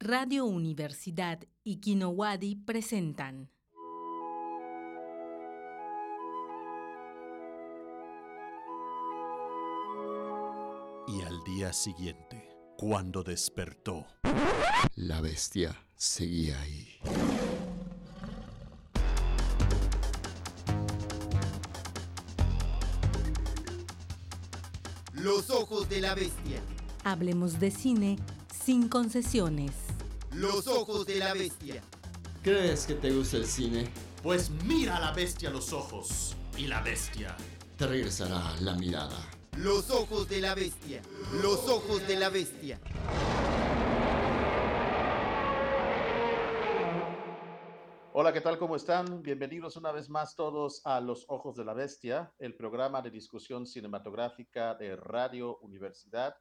Radio Universidad y Kinowadi presentan. Y al día siguiente, cuando despertó, La bestia seguía ahí. Los ojos de la bestia. Hablemos de cine sin concesiones. Los ojos de la bestia. ¿Crees que te gusta el cine? pues mira a la bestia a los ojos. Y la bestia Te regresará la mirada. Los ojos de la bestia. Los ojos de la bestia. Hola, ¿qué tal? ¿Cómo están? Bienvenidos una vez más todos a Los Ojos de la Bestia, el programa de discusión cinematográfica de Radio Universidad.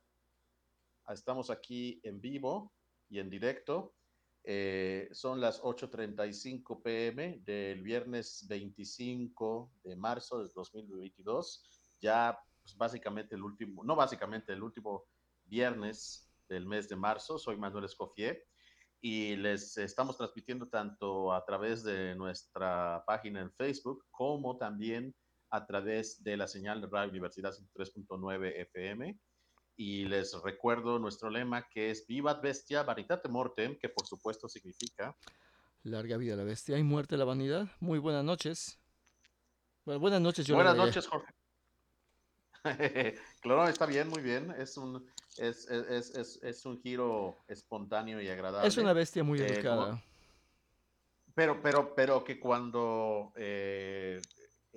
Estamos aquí en vivo y en directo. Eh, son las 8.35 pm del viernes 25 de marzo del 2022. Ya pues, básicamente el último, no básicamente el último viernes del mes de marzo. Soy Manuel Escoffier y les estamos transmitiendo tanto a través de nuestra página en Facebook como también a través de la señal de Radio Universidad 3.9 FM. Y les recuerdo nuestro lema que es Vivat Bestia Vanitate Mortem, que por supuesto significa Larga vida la bestia y muerte la vanidad. Muy buenas noches. Bueno, buenas noches, yo Buenas noches, Jorge. claro, está bien, muy bien. Es un, es, es, es, es- es un giro espontáneo y agradable. Es una bestia muy Eh, educada. como- Pero, pero, pero que cuando eh,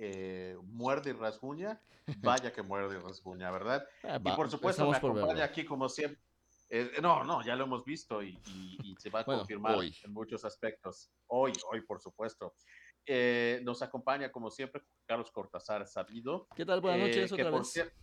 eh, muerde y rasguña, vaya que muerde y rasguña, ¿verdad? Ah, Y por supuesto me por acompaña verlo. aquí como siempre. eh, no, no, ya lo hemos visto y, y- y se va a Bueno, confirmar hoy. en muchos aspectos. Hoy, hoy, por supuesto. Eh, nos acompaña como siempre Carlos Cortázar Sabido. ¿Qué tal? Buenas eh, noches que otra vez.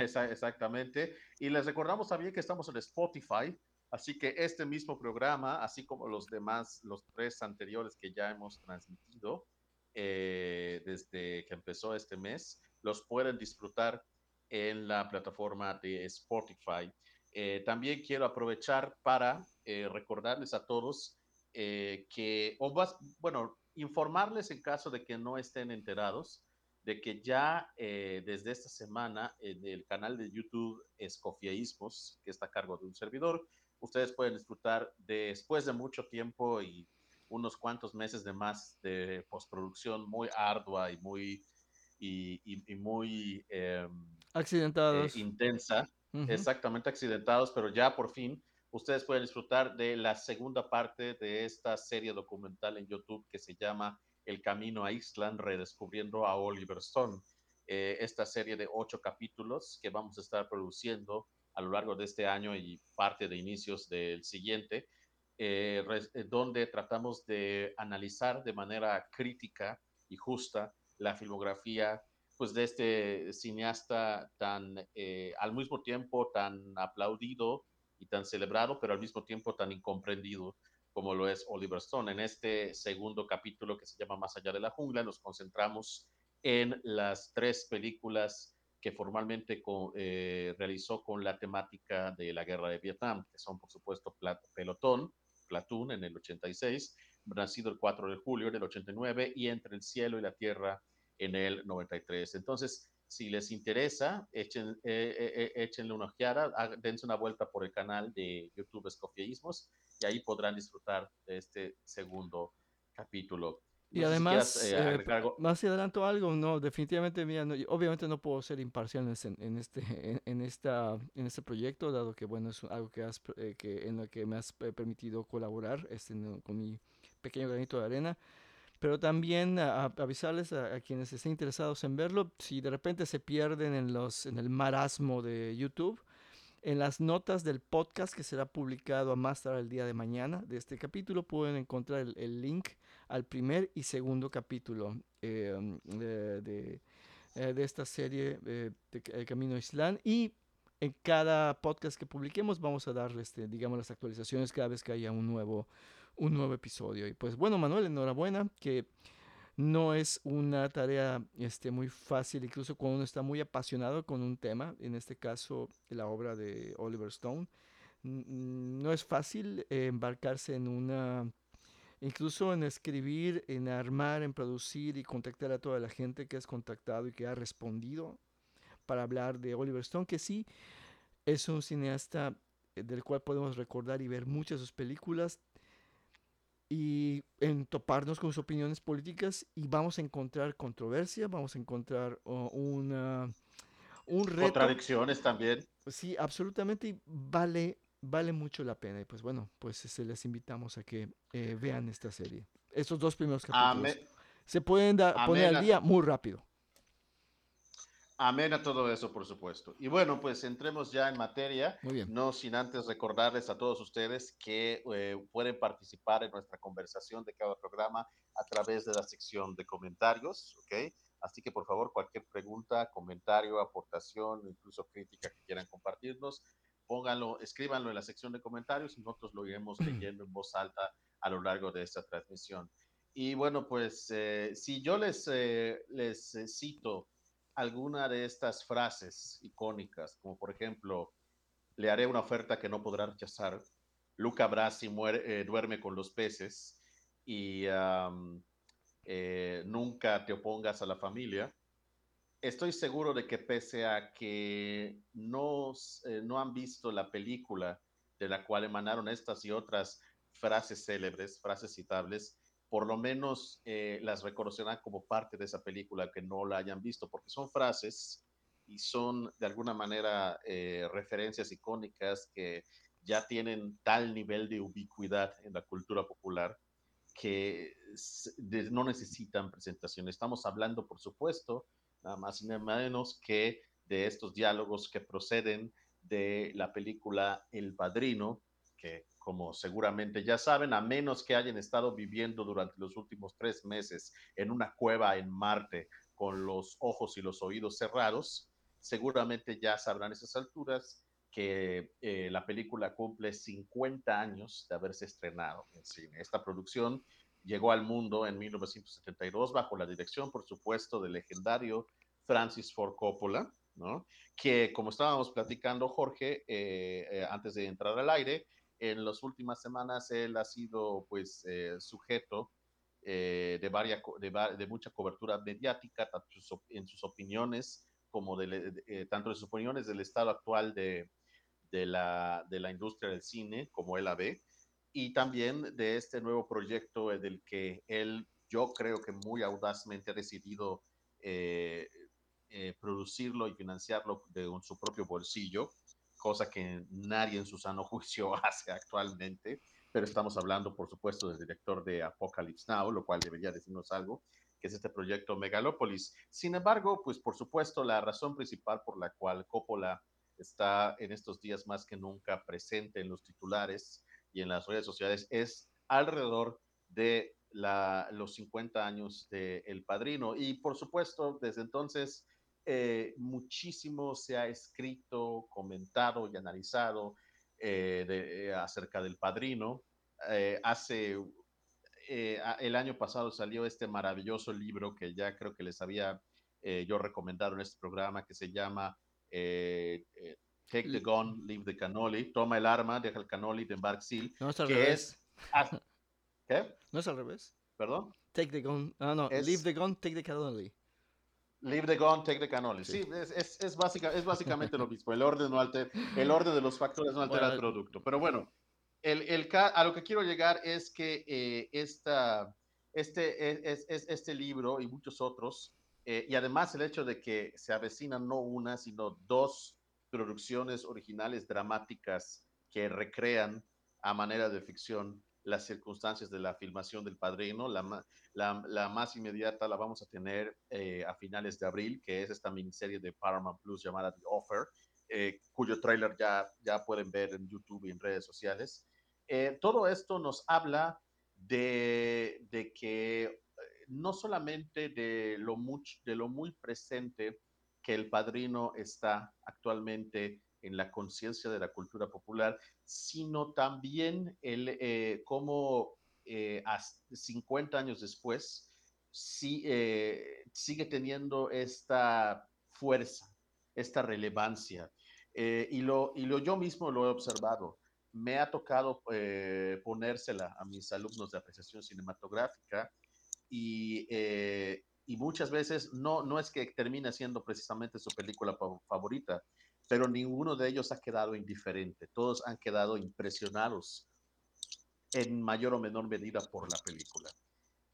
Esa- exactamente. Y les recordamos también que estamos en Spotify, así que este mismo programa, así como los demás, los tres anteriores que ya hemos transmitido eh, desde que empezó este mes, los pueden disfrutar en la plataforma de Spotify. Eh, también quiero aprovechar para eh, recordarles a todos eh, que, o más, bueno, informarles en caso de que no estén enterados, de que ya eh, desde esta semana en el canal de YouTube Escofieísmos, que está a cargo de un servidor, ustedes pueden disfrutar de, después de mucho tiempo y unos cuantos meses de más de postproducción muy ardua y muy, y, y- y muy em, eh, Accidentados. intensa, Ujú. exactamente accidentados, pero ya por fin ustedes pueden disfrutar de la segunda parte de esta serie documental en YouTube que se llama El Camino a Island, redescubriendo a Oliver Stone. Eh, esta serie de ocho capítulos que vamos a estar produciendo a lo largo de este año y parte de inicios del siguiente, eh, eh, donde tratamos de analizar de manera crítica y justa la filmografía pues de este cineasta tan eh, al mismo tiempo tan aplaudido y tan celebrado, pero al mismo tiempo tan incomprendido como lo es Oliver Stone. En este segundo capítulo que se llama Más allá de la jungla, nos concentramos en las tres películas que formalmente co- eh, realizó con la temática de la guerra de Vietnam, que son por supuesto Pelotón, Platoon en el 86, Nacido el 4 de julio del 89 y Entre el cielo y la tierra en el 93. Entonces, si les interesa, echen, eh, eh, eh, échenle una ojeada, dense una vuelta por el canal de YouTube Escofieísmos y ahí podrán disfrutar de este segundo capítulo. Y No sé si además, quieras, eh, eh, más si adelanto algo, no, definitivamente, mira, no, obviamente no puedo ser imparcial en, este, en este, en, en esta, en este proyecto, dado que, bueno, es algo que, has, eh, que en lo que me has eh, permitido colaborar este, con mi pequeño granito de arena. Pero también a- a- avisarles a, a quienes estén interesados en verlo, si de repente se pierden en, los, en el marasmo de YouTube, en las notas del podcast que será publicado a más tarde el día de mañana de este capítulo pueden encontrar el, el link al primer y segundo capítulo eh, um, de, eh, de esta serie eh, El Camino a Islán. Y en cada podcast que publiquemos vamos a darle este, digamos las actualizaciones cada vez que haya un nuevo un nuevo episodio. Y pues bueno Manuel enhorabuena que no es una tarea este, muy fácil, incluso cuando uno está muy apasionado con un tema, en este caso la obra de Oliver Stone, no es fácil embarcarse en una, incluso en escribir, en armar, en producir y contactar a toda la gente que has contactado y que ha respondido para hablar de Oliver Stone, que sí es un cineasta eh, del cual podemos recordar y ver muchas de sus películas y en toparnos con sus opiniones políticas y vamos a encontrar controversia, vamos a encontrar uh, una, un reto. Contradicciones también. Sí, absolutamente y vale, vale mucho la pena. Y pues bueno, pues se este, les invitamos a que eh, vean esta serie. Estos dos primeros capítulos. Se pueden poner al día muy rápido. Amén a todo eso, por supuesto. Y bueno, pues entremos ya en materia, Muy bien. no sin antes recordarles a todos ustedes que eh, pueden participar en nuestra conversación de cada programa a través de la sección de comentarios, ¿ok? Así que por favor, cualquier pregunta, comentario, aportación, incluso crítica que quieran compartirnos, pónganlo, escríbanlo en la sección de comentarios y nosotros lo iremos leyendo en voz alta a lo largo de esta transmisión. Y bueno, pues eh, si yo les, eh, les cito alguna de estas frases icónicas, como por ejemplo, le haré una oferta que no podrá rechazar, Luca Brasi muere, eh, duerme con los peces y eh, nunca te opongas a la familia. Estoy seguro de que pese a que no, eh, no han visto la película de la cual emanaron estas y otras frases célebres, frases citables, por lo menos eh, las reconocerán como parte de esa película que no la hayan visto, porque son frases y son de alguna manera eh, referencias icónicas que ya tienen tal nivel de ubicuidad en la cultura popular que no necesitan presentación. Estamos hablando, por supuesto, nada más y nada menos que de estos diálogos que proceden de la película El Padrino, que como seguramente ya saben, a menos que hayan estado viviendo durante los últimos tres meses en una cueva en Marte con los ojos y los oídos cerrados, seguramente ya sabrán esas alturas que eh, la película cumple 50 años de haberse estrenado en cine. Esta producción llegó al mundo en 1972 bajo la dirección, por supuesto, del legendario Francis Ford Coppola, ¿no? que como estábamos platicando, Jorge, eh, eh, antes de entrar al aire, en las últimas semanas él ha sido pues eh, sujeto de, varias, de, mucha cobertura mediática, tanto en sus opiniones como de, eh, tanto en sus opiniones del estado actual de, de, la, de la industria del cine, como él la ve, y también de este nuevo proyecto del que él, yo creo que muy audazmente ha decidido producirlo y financiarlo de su propio bolsillo, cosa que nadie en su sano juicio hace actualmente, pero estamos hablando, por supuesto, del director de Apocalypse Now, lo cual debería decirnos algo, que es este proyecto Megalopolis. Sin embargo, pues por supuesto, la razón principal por la cual Coppola está en estos días más que nunca presente en los titulares y en las redes sociales es alrededor de los 50 años de El Padrino. Y por supuesto, desde entonces eh, muchísimo se ha escrito, comentado y analizado eh, eh, acerca del padrino. hace el año pasado salió este maravilloso libro que ya creo que les había yo recomendado en este programa que se llama Take the Gun, Leave the Cannoli, Toma el arma, deja el cannoli de Mark Seal, no, es al que revés. es... ¿Qué? No es al revés. ¿Perdón? Take the gun. Ah, no, leave the gun, take the cannoli. Leave the gun, take the cannoli. Sí, es, es, es, básica, es básicamente lo mismo. El orden, no alter, el orden de los factores no altera el producto. Pero bueno, el, el, a lo que quiero llegar es que eh, esta, este, es, este libro y muchos otros, eh, y además el hecho de que se avecinan no una, sino dos producciones originales dramáticas que recrean a manera de ficción las circunstancias de la filmación del Padrino. La, la, más inmediata la vamos a tener eh, a finales de abril, que es esta miniserie de Paramount Plus llamada The Offer, eh, cuyo tráiler ya, ya pueden ver en YouTube y en redes sociales. Eh, todo esto nos habla de, de que no solamente de lo, much, de lo muy presente que el padrino está actualmente en la conciencia de la cultura popular, sino también el, eh, cómo eh, 50 años después eh, sigue teniendo esta fuerza, esta relevancia. Eh, y, lo, y lo yo mismo lo he observado. me ha tocado eh, ponérsela a mis alumnos de apreciación cinematográfica y, y, muchas veces no, no es que termine siendo precisamente su película favorita, pero ninguno de ellos ha quedado indiferente, todos han quedado impresionados en mayor o menor medida por la película.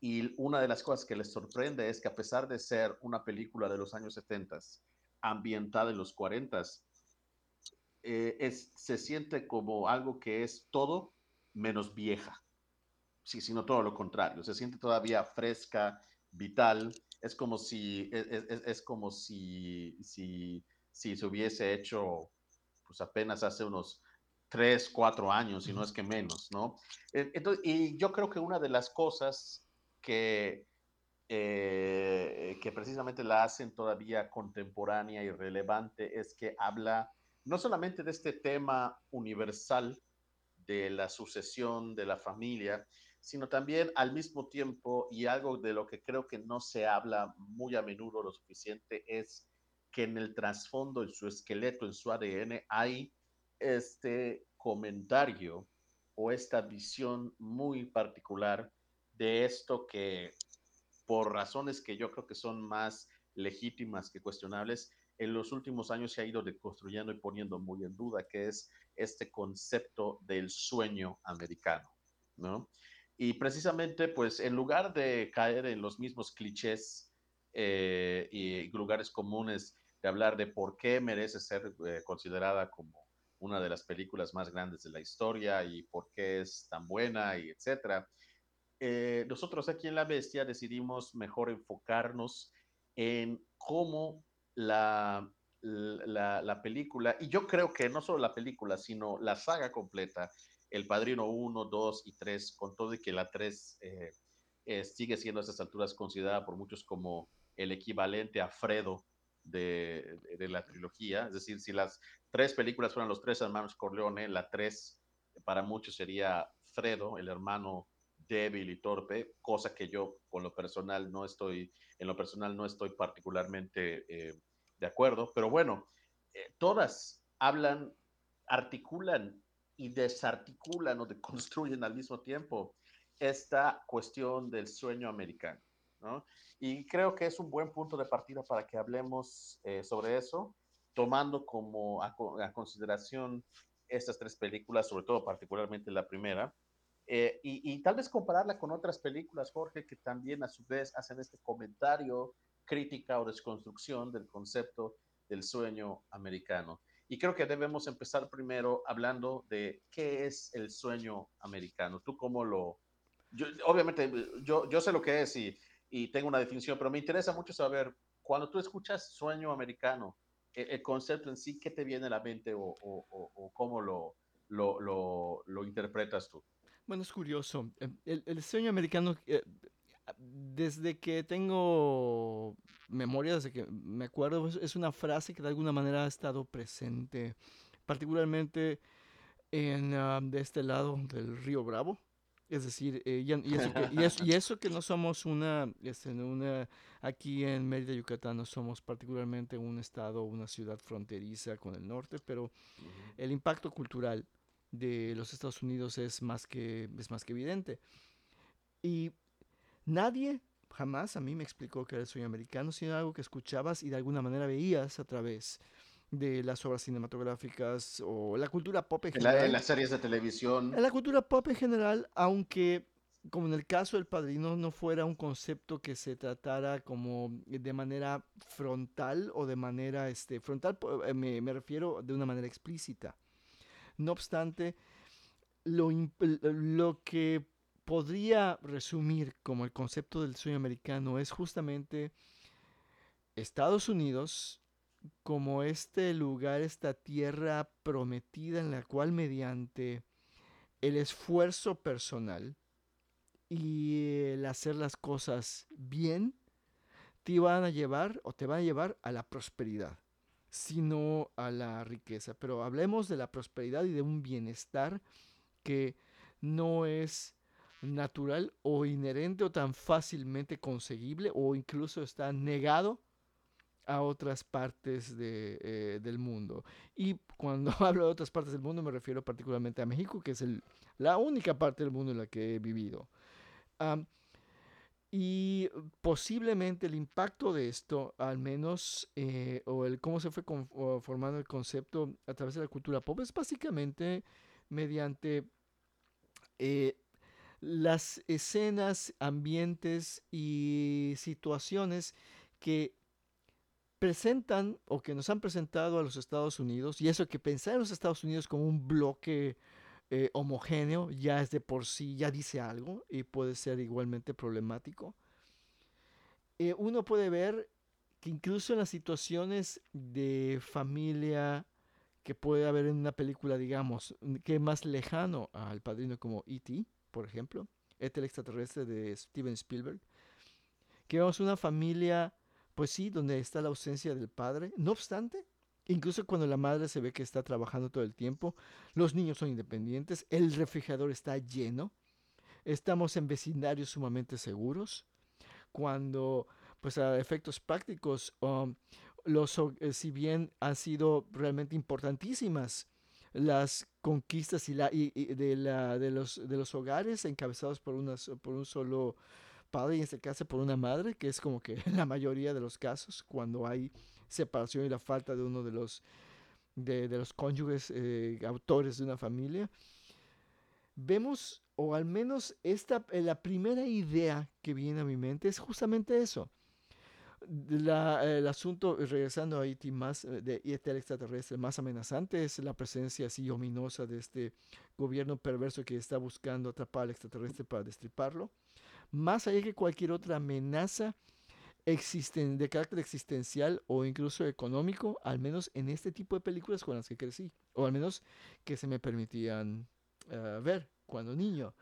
Y una de las cosas que les sorprende es que a pesar de ser una película de los años 70, ambientada en los 40, eh, es, se siente como algo que es todo menos vieja. Sí, sino todo lo contrario. Se siente todavía fresca, vital. Es como si, es, es, es como si, si, si, se hubiese hecho pues apenas hace unos tres, cuatro años, si no es que menos, ¿no? Entonces, y yo creo que una de las cosas que, eh, que precisamente la hacen todavía contemporánea y relevante es que habla no solamente de este tema universal de la sucesión de la familia, sino también al mismo tiempo, y algo de lo que creo que no se habla muy a menudo lo suficiente, es que en el trasfondo, en su esqueleto, en su ADN, hay este comentario o esta visión muy particular de esto que por razones que yo creo que son más legítimas que cuestionables, en los últimos años se ha ido deconstruyendo y poniendo muy en duda, que es este concepto del sueño americano, ¿no? Y precisamente, pues, en lugar de caer en los mismos clichés eh, y lugares comunes de hablar de por qué merece ser eh, considerada como una de las películas más grandes de la historia y por qué es tan buena y etcétera, eh, nosotros aquí en La Bestia decidimos mejor enfocarnos en cómo la, la, película, y yo creo que no solo la película, sino la saga completa, El Padrino 1, 2 y 3, con todo y que la 3 eh, eh, sigue siendo a estas alturas considerada por muchos como el equivalente a Fredo de, de, la trilogía, es decir, si las tres películas fueran los tres hermanos Corleone, la 3 para muchos sería Fredo, el hermano débil y torpe, cosa que yo con lo personal no estoy, en lo personal no estoy particularmente eh, de acuerdo, pero bueno, todas hablan, articulan y desarticulan o deconstruyen al mismo tiempo esta cuestión del sueño americano, ¿no? Y creo que es un buen punto de partida para que hablemos eh, sobre eso, tomando como a consideración estas tres películas, sobre todo particularmente la primera, eh, y, tal vez compararla con otras películas, Jorge, que también a su vez hacen este comentario, crítica o desconstrucción del concepto del sueño americano. Y creo que debemos empezar primero hablando de qué es el sueño americano. ¿Tú cómo lo...? Yo, obviamente, yo, yo sé lo que es y, y tengo una definición, pero me interesa mucho saber, cuando tú escuchas sueño americano, el, el concepto en sí, ¿qué te viene a la mente o, o, o cómo lo, lo, lo, lo interpretas tú? Bueno, es curioso. Em, el, sueño americano, eh, desde que tengo memoria, desde que me acuerdo, es una frase que de alguna manera ha estado presente, particularmente en, ah, de este lado del río Bravo. Es decir, eh, y, eso que, y, eso, que, no somos una, este, una, aquí en Mérida, Yucatán, no somos particularmente un estado, una ciudad fronteriza con el norte, pero el impacto cultural de los Estados Unidos es más que, es más que evidente. Y nadie jamás a mí me explicó que era el sueño americano, sino algo que escuchabas y de alguna manera veías a través de las obras cinematográficas o la cultura pop en general. En, las series de televisión. En la cultura pop en general, aunque como en el caso del padrino no fuera un concepto que se tratara como de manera frontal o de manera este frontal eh, me, me refiero de una manera explícita no obstante, lo, lo que podría resumir como el concepto del sueño americano es justamente Estados Unidos como este lugar, esta tierra prometida en la cual mediante el esfuerzo personal y el hacer las cosas bien, te van a llevar o te van a llevar a la prosperidad sino a la riqueza. Pero hablemos de la prosperidad y de un bienestar que no es natural o inherente o tan fácilmente conseguible o incluso está negado a otras partes de, eh, del mundo. Y cuando hablo de otras partes del mundo me refiero particularmente a México, que es el, la única parte del mundo en la que he vivido. Y posiblemente el impacto de esto, al menos, eh, o el cómo se fue formando el concepto a través de la cultura pop, es básicamente mediante eh, las escenas, ambientes y situaciones que presentan o que nos han presentado a los Estados Unidos, y eso que pensar en los Estados Unidos como un bloque eh, homogéneo ya es de por sí, ya dice algo y puede ser igualmente problemático. Eh, uno puede ver que incluso en las situaciones de familia que puede haber en una película, digamos, que es más lejano al padrino como E.T., por ejemplo, E.T. el extraterrestre de Steven Spielberg, que vemos una familia, pues sí, donde está la ausencia del padre. No obstante, incluso cuando la madre se ve que está trabajando todo el tiempo, los niños son independientes, el refrigerador está lleno, estamos en vecindarios sumamente seguros, cuando, pues a efectos prácticos, um, los, eh, si bien han sido realmente importantísimas las conquistas y la, y- de, la, de, los, de los hogares encabezados por, una, por un solo padre, y en este caso por una madre, que es como que la mayoría de los casos, cuando hay separación y la falta de uno de los, de, de los cónyuges eh, autores de una familia, vemos, o al menos esta, eh, la primera idea que viene a mi mente es justamente eso. La- el asunto, eh, regresando a E.T. más, eh, de E.T. el extraterrestre, más amenazante es la presencia así ominosa de este gobierno perverso que está buscando atrapar al extraterrestre para destriparlo. Más allá que cualquier otra amenaza existen, de carácter existencial o incluso económico, al menos en este tipo de películas con las que crecí, o al menos que se me permitían eh, ver cuando niño.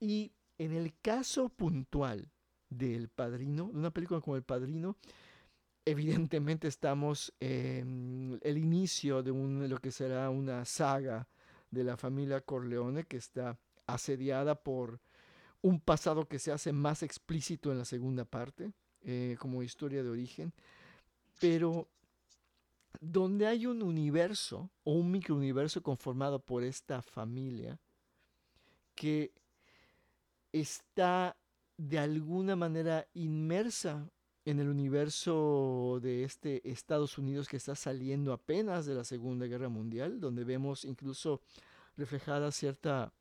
Y en el caso puntual del Padrino, de una película como El Padrino, evidentemente estamos en el inicio de lo que será una saga de la familia Corleone que está asediada por un pasado que se hace más explícito en la segunda parte, eh, como historia de origen, pero donde hay un universo o un microuniverso conformado por esta familia que está de alguna manera inmersa en el universo de este Estados Unidos que está saliendo apenas de la Segunda Guerra Mundial, donde vemos incluso reflejada cierta,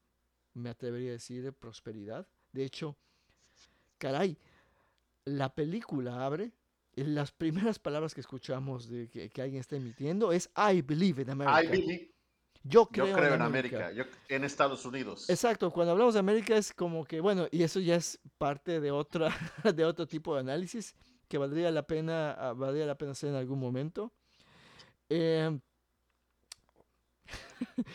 me atrevería a decir, prosperidad. De hecho, caray, la película abre, las primeras palabras que escuchamos de que, que alguien está emitiendo es I believe in America. I believe- Yo yo creo, en América, yo, en Estados Unidos. Exacto, cuando hablamos de América es como que, bueno, y eso ya es parte de otra, de otro tipo de análisis que valdría la pena, ah, valdría la pena hacer en algún momento. Eh,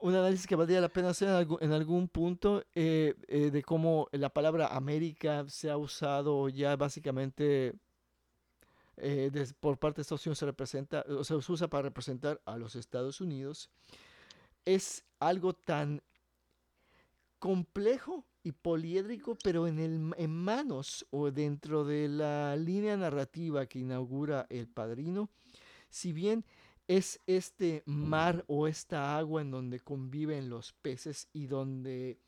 un análisis que valdría la pena hacer en algún, en algún punto eh, eh, de cómo la palabra América se ha usado ya básicamente eh, por parte de Estados Unidos se representa, o se usa para representar a los Estados Unidos. Es algo tan complejo y poliédrico, pero en, el, en manos o dentro de la línea narrativa que inaugura El Padrino, si bien es este mar o esta agua en donde conviven los peces y donde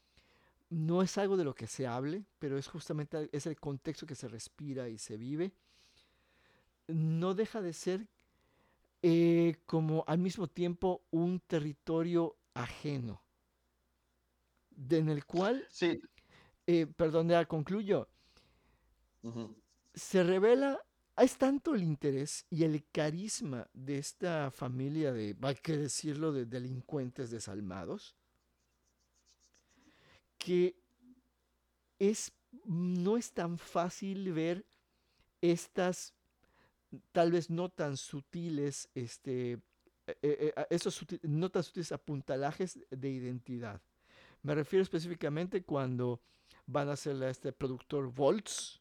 no es algo de lo que se hable, pero es justamente es el contexto que se respira y se vive, no deja de ser eh, como al mismo tiempo un territorio ajeno de- en el cual, Sí. eh, perdón, ya concluyo, se revela, es tanto el interés y el carisma de esta familia de, hay que decirlo, de delincuentes desalmados, que es, no es tan fácil ver estas, tal vez no tan sutiles, este, eh, eh, esos no tan sutiles apuntalajes de identidad. Me refiero específicamente cuando van a hacer a este productor Volts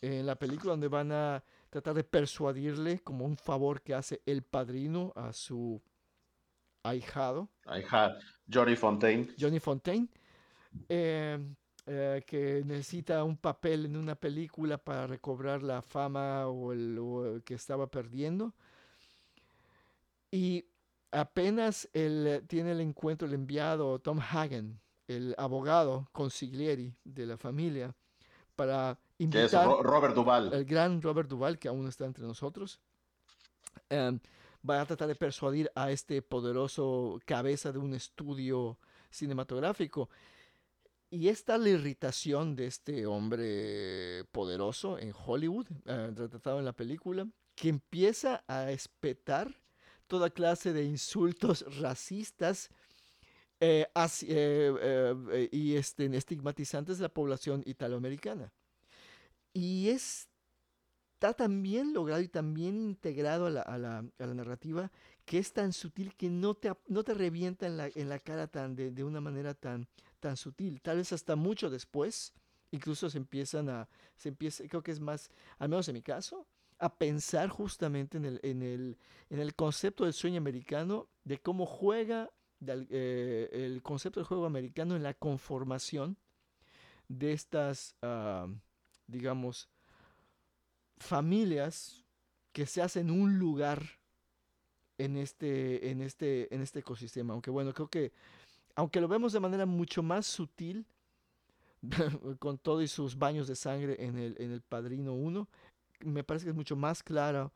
en la película donde van a tratar de persuadirle como un favor que hace el padrino a su ahijado, had Johnny Fontaine. Johnny Fontaine. Eh, eh, que necesita un papel en una película para recobrar la fama o el, o el que estaba perdiendo. Y apenas él eh, tiene el encuentro, el enviado Tom Hagen, el abogado consiglieri de la familia, para es invitar Ro- Robert Duval. el gran Robert Duval, que aún está entre nosotros, em, va a tratar de persuadir a este poderoso cabeza de un estudio cinematográfico. Y es tal la irritación de este hombre poderoso en Hollywood, eh, retratado en la película, que empieza a espetar toda clase de insultos racistas eh, eh, eh, y este, estigmatizantes de la población italoamericana. Y está también logrado y también integrado a la, a la- narrativa que es tan sutil que no te, no te revienta en la, en la cara tan de, de una manera tan, tan sutil. Tal vez hasta mucho después, incluso se empiezan a, se empieza, creo que es más, al menos en mi caso, a pensar justamente en el, en el, en el concepto del sueño americano, de cómo juega eh, el concepto del juego americano en la conformación de estas, ah, digamos, familias que se hacen un lugar en este, en este, en este ecosistema. Aunque bueno, creo que, aunque lo vemos de manera mucho más sutil, con todo y sus baños de sangre en el, en el Padrino 1, me parece que es mucho más claro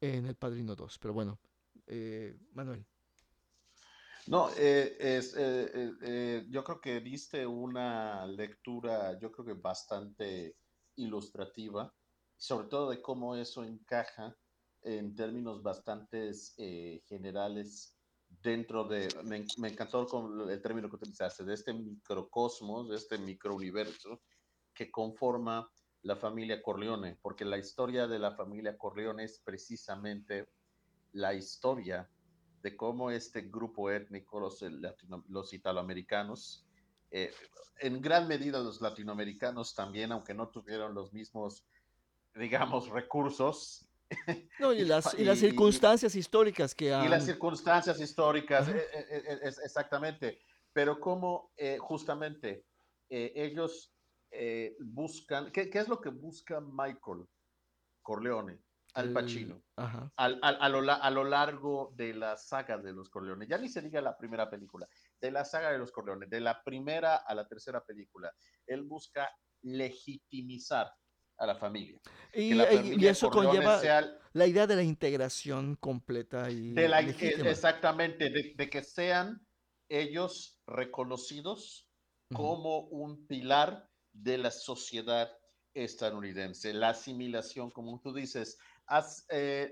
en el Padrino 2. Pero bueno, eh, Manuel. No, eh, eh, eh, yo creo que diste una lectura, yo creo que bastante ilustrativa, sobre todo de cómo eso encaja en términos bastante generales dentro de, me, me encantó el término que utilizaste, de este microcosmos, de este microuniverso que conforma la familia Corleone, porque la historia de la familia Corleone es precisamente la historia de cómo este grupo étnico, los, latino, los italoamericanos, eh, en gran medida los latinoamericanos también, aunque no tuvieron los mismos, digamos, recursos. No, y, las, y, y las circunstancias y, históricas que han... Y las circunstancias históricas, eh, eh, exactamente. Pero cómo justamente ellos buscan, ¿qué, ¿qué, es lo que busca Michael Corleone? Al Pacino. El, al, al, a, lo, a, lo, largo de la saga de los Corleones. Ya ni se diga la primera película, de la saga de los Corleones, de la primera a la tercera película. Él busca legitimizar a la familia. Y, la familia y eso conlleva sea, la idea de la integración completa y de la, exactamente, de, de, que sean ellos reconocidos uh -huh. como un pilar de la sociedad estadounidense, la asimilación, como tú dices, As, eh,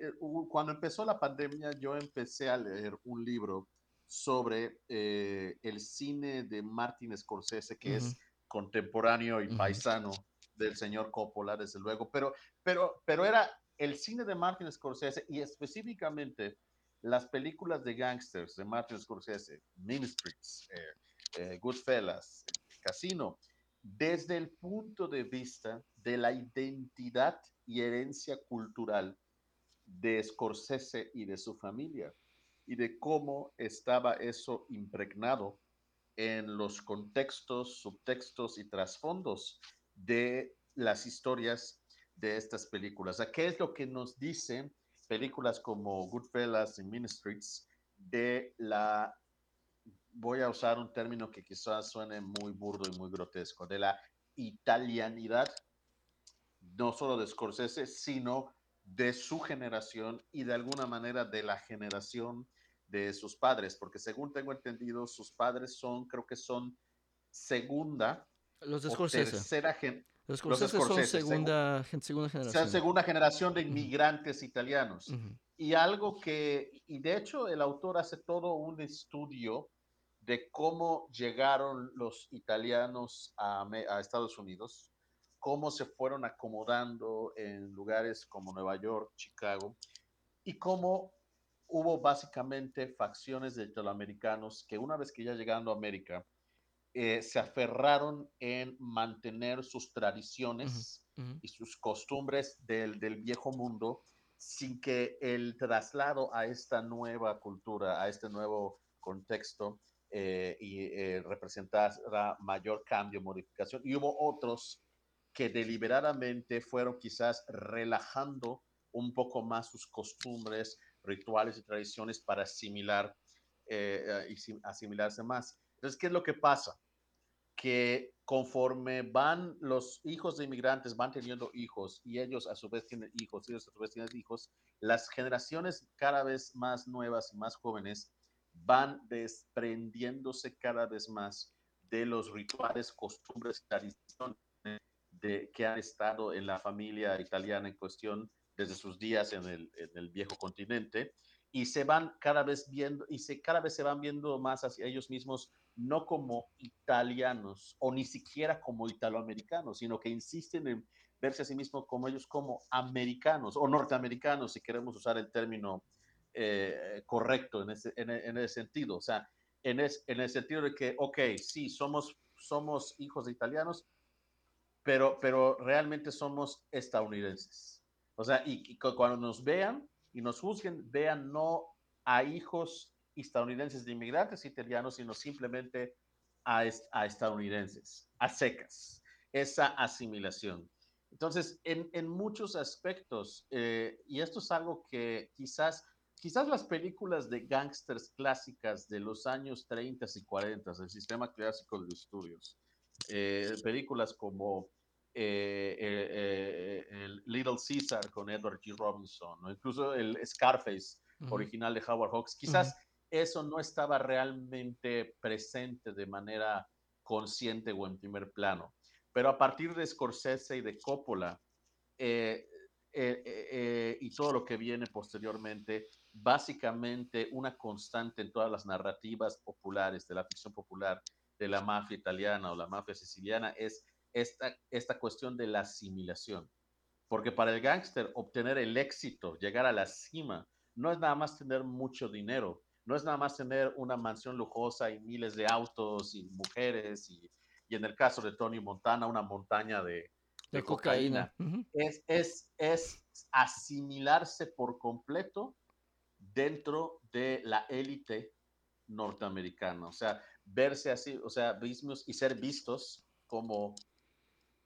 cuando empezó la pandemia, yo empecé a leer un libro sobre eh, el cine de Martin Scorsese, que uh -huh. es contemporáneo y uh -huh. paisano del señor Coppola, desde luego, pero, pero, pero era el cine de Martin Scorsese y específicamente las películas de gangsters de Martin Scorsese, Mean Streets, eh, Goodfellas, Casino, desde el punto de vista de la identidad y herencia cultural de Scorsese y de su familia, y de cómo estaba eso impregnado en los contextos, subtextos y trasfondos de las historias de estas películas. ¿Qué es lo que nos dicen películas como Goodfellas y Mean Streets de la, voy a usar un término que quizás suene muy burdo y muy grotesco, de la italianidad no solo de Scorsese, sino de su generación y de alguna manera de la generación de sus padres, porque según tengo entendido, sus padres son, creo que son segunda los de Scorsese. tercera gen los Scorsese, los Scorsese son segunda, seg segunda generación. segunda generación de inmigrantes uh -huh. italianos. Uh -huh. Y algo que, y de hecho el autor hace todo un estudio de cómo llegaron los italianos a, a Estados Unidos, cómo se fueron acomodando en lugares como Nueva York, Chicago, y cómo hubo básicamente facciones de italoamericanos que una vez que ya llegando a América, eh, se aferraron en mantener sus tradiciones uh -huh, uh -huh. y sus costumbres del, del, viejo mundo sin que el traslado a esta nueva cultura, a este nuevo contexto, eh, y eh, representará mayor cambio, modificación. Y hubo otros que deliberadamente fueron quizás relajando un poco más sus costumbres, rituales y tradiciones para asimilar y asimilarse más. Entonces, ¿qué es lo que pasa? Que conforme van los hijos de inmigrantes, van teniendo hijos y ellos a su vez tienen hijos, y ellos a su vez tienen hijos, las generaciones cada vez más nuevas y más jóvenes van desprendiéndose cada vez más de los rituales, costumbres y tradiciones de, que han estado en la familia italiana en cuestión desde sus días en el, en el viejo continente y se van cada vez viendo y se cada vez se van viendo más hacia ellos mismos no como italianos o ni siquiera como italoamericanos, sino que insisten en verse a sí mismos como ellos como americanos o norteamericanos, si queremos usar el término eh, correcto en ese, en, en ese, sentido. O sea, en, es, en el sentido de que, ok, sí, somos, somos hijos de italianos, pero, pero realmente somos estadounidenses. O sea, y, y cuando nos vean y nos juzguen, vean no a hijos estadounidenses de inmigrantes italianos, sino simplemente a, a estadounidenses, a secas, esa asimilación. Entonces, en, en muchos aspectos, eh, y esto es algo que quizás, quizás las películas de gángsters clásicas de los años 30 y 40, el sistema clásico de estudios, eh, películas como eh, eh, el Little Caesar con Edward G. Robinson, o incluso el Scarface uh -huh. original de Howard Hawks, quizás uh -huh. Eso no estaba realmente presente de manera consciente o en primer plano. Pero a partir de Scorsese y de Coppola eh, y todo lo que viene posteriormente, básicamente una constante en todas las narrativas populares de la ficción popular de la mafia italiana o la mafia siciliana es esta, esta cuestión de la asimilación. Porque para el gángster obtener el éxito, llegar a la cima, no es nada más tener mucho dinero, no es nada más tener una mansión lujosa y miles de autos y mujeres y, y en el caso de Tony Montana, una montaña de, de, de cocaína. cocaína. Uh -huh. es, es, es asimilarse por completo dentro de la élite norteamericana. O sea, verse así, o sea, mismos y ser vistos como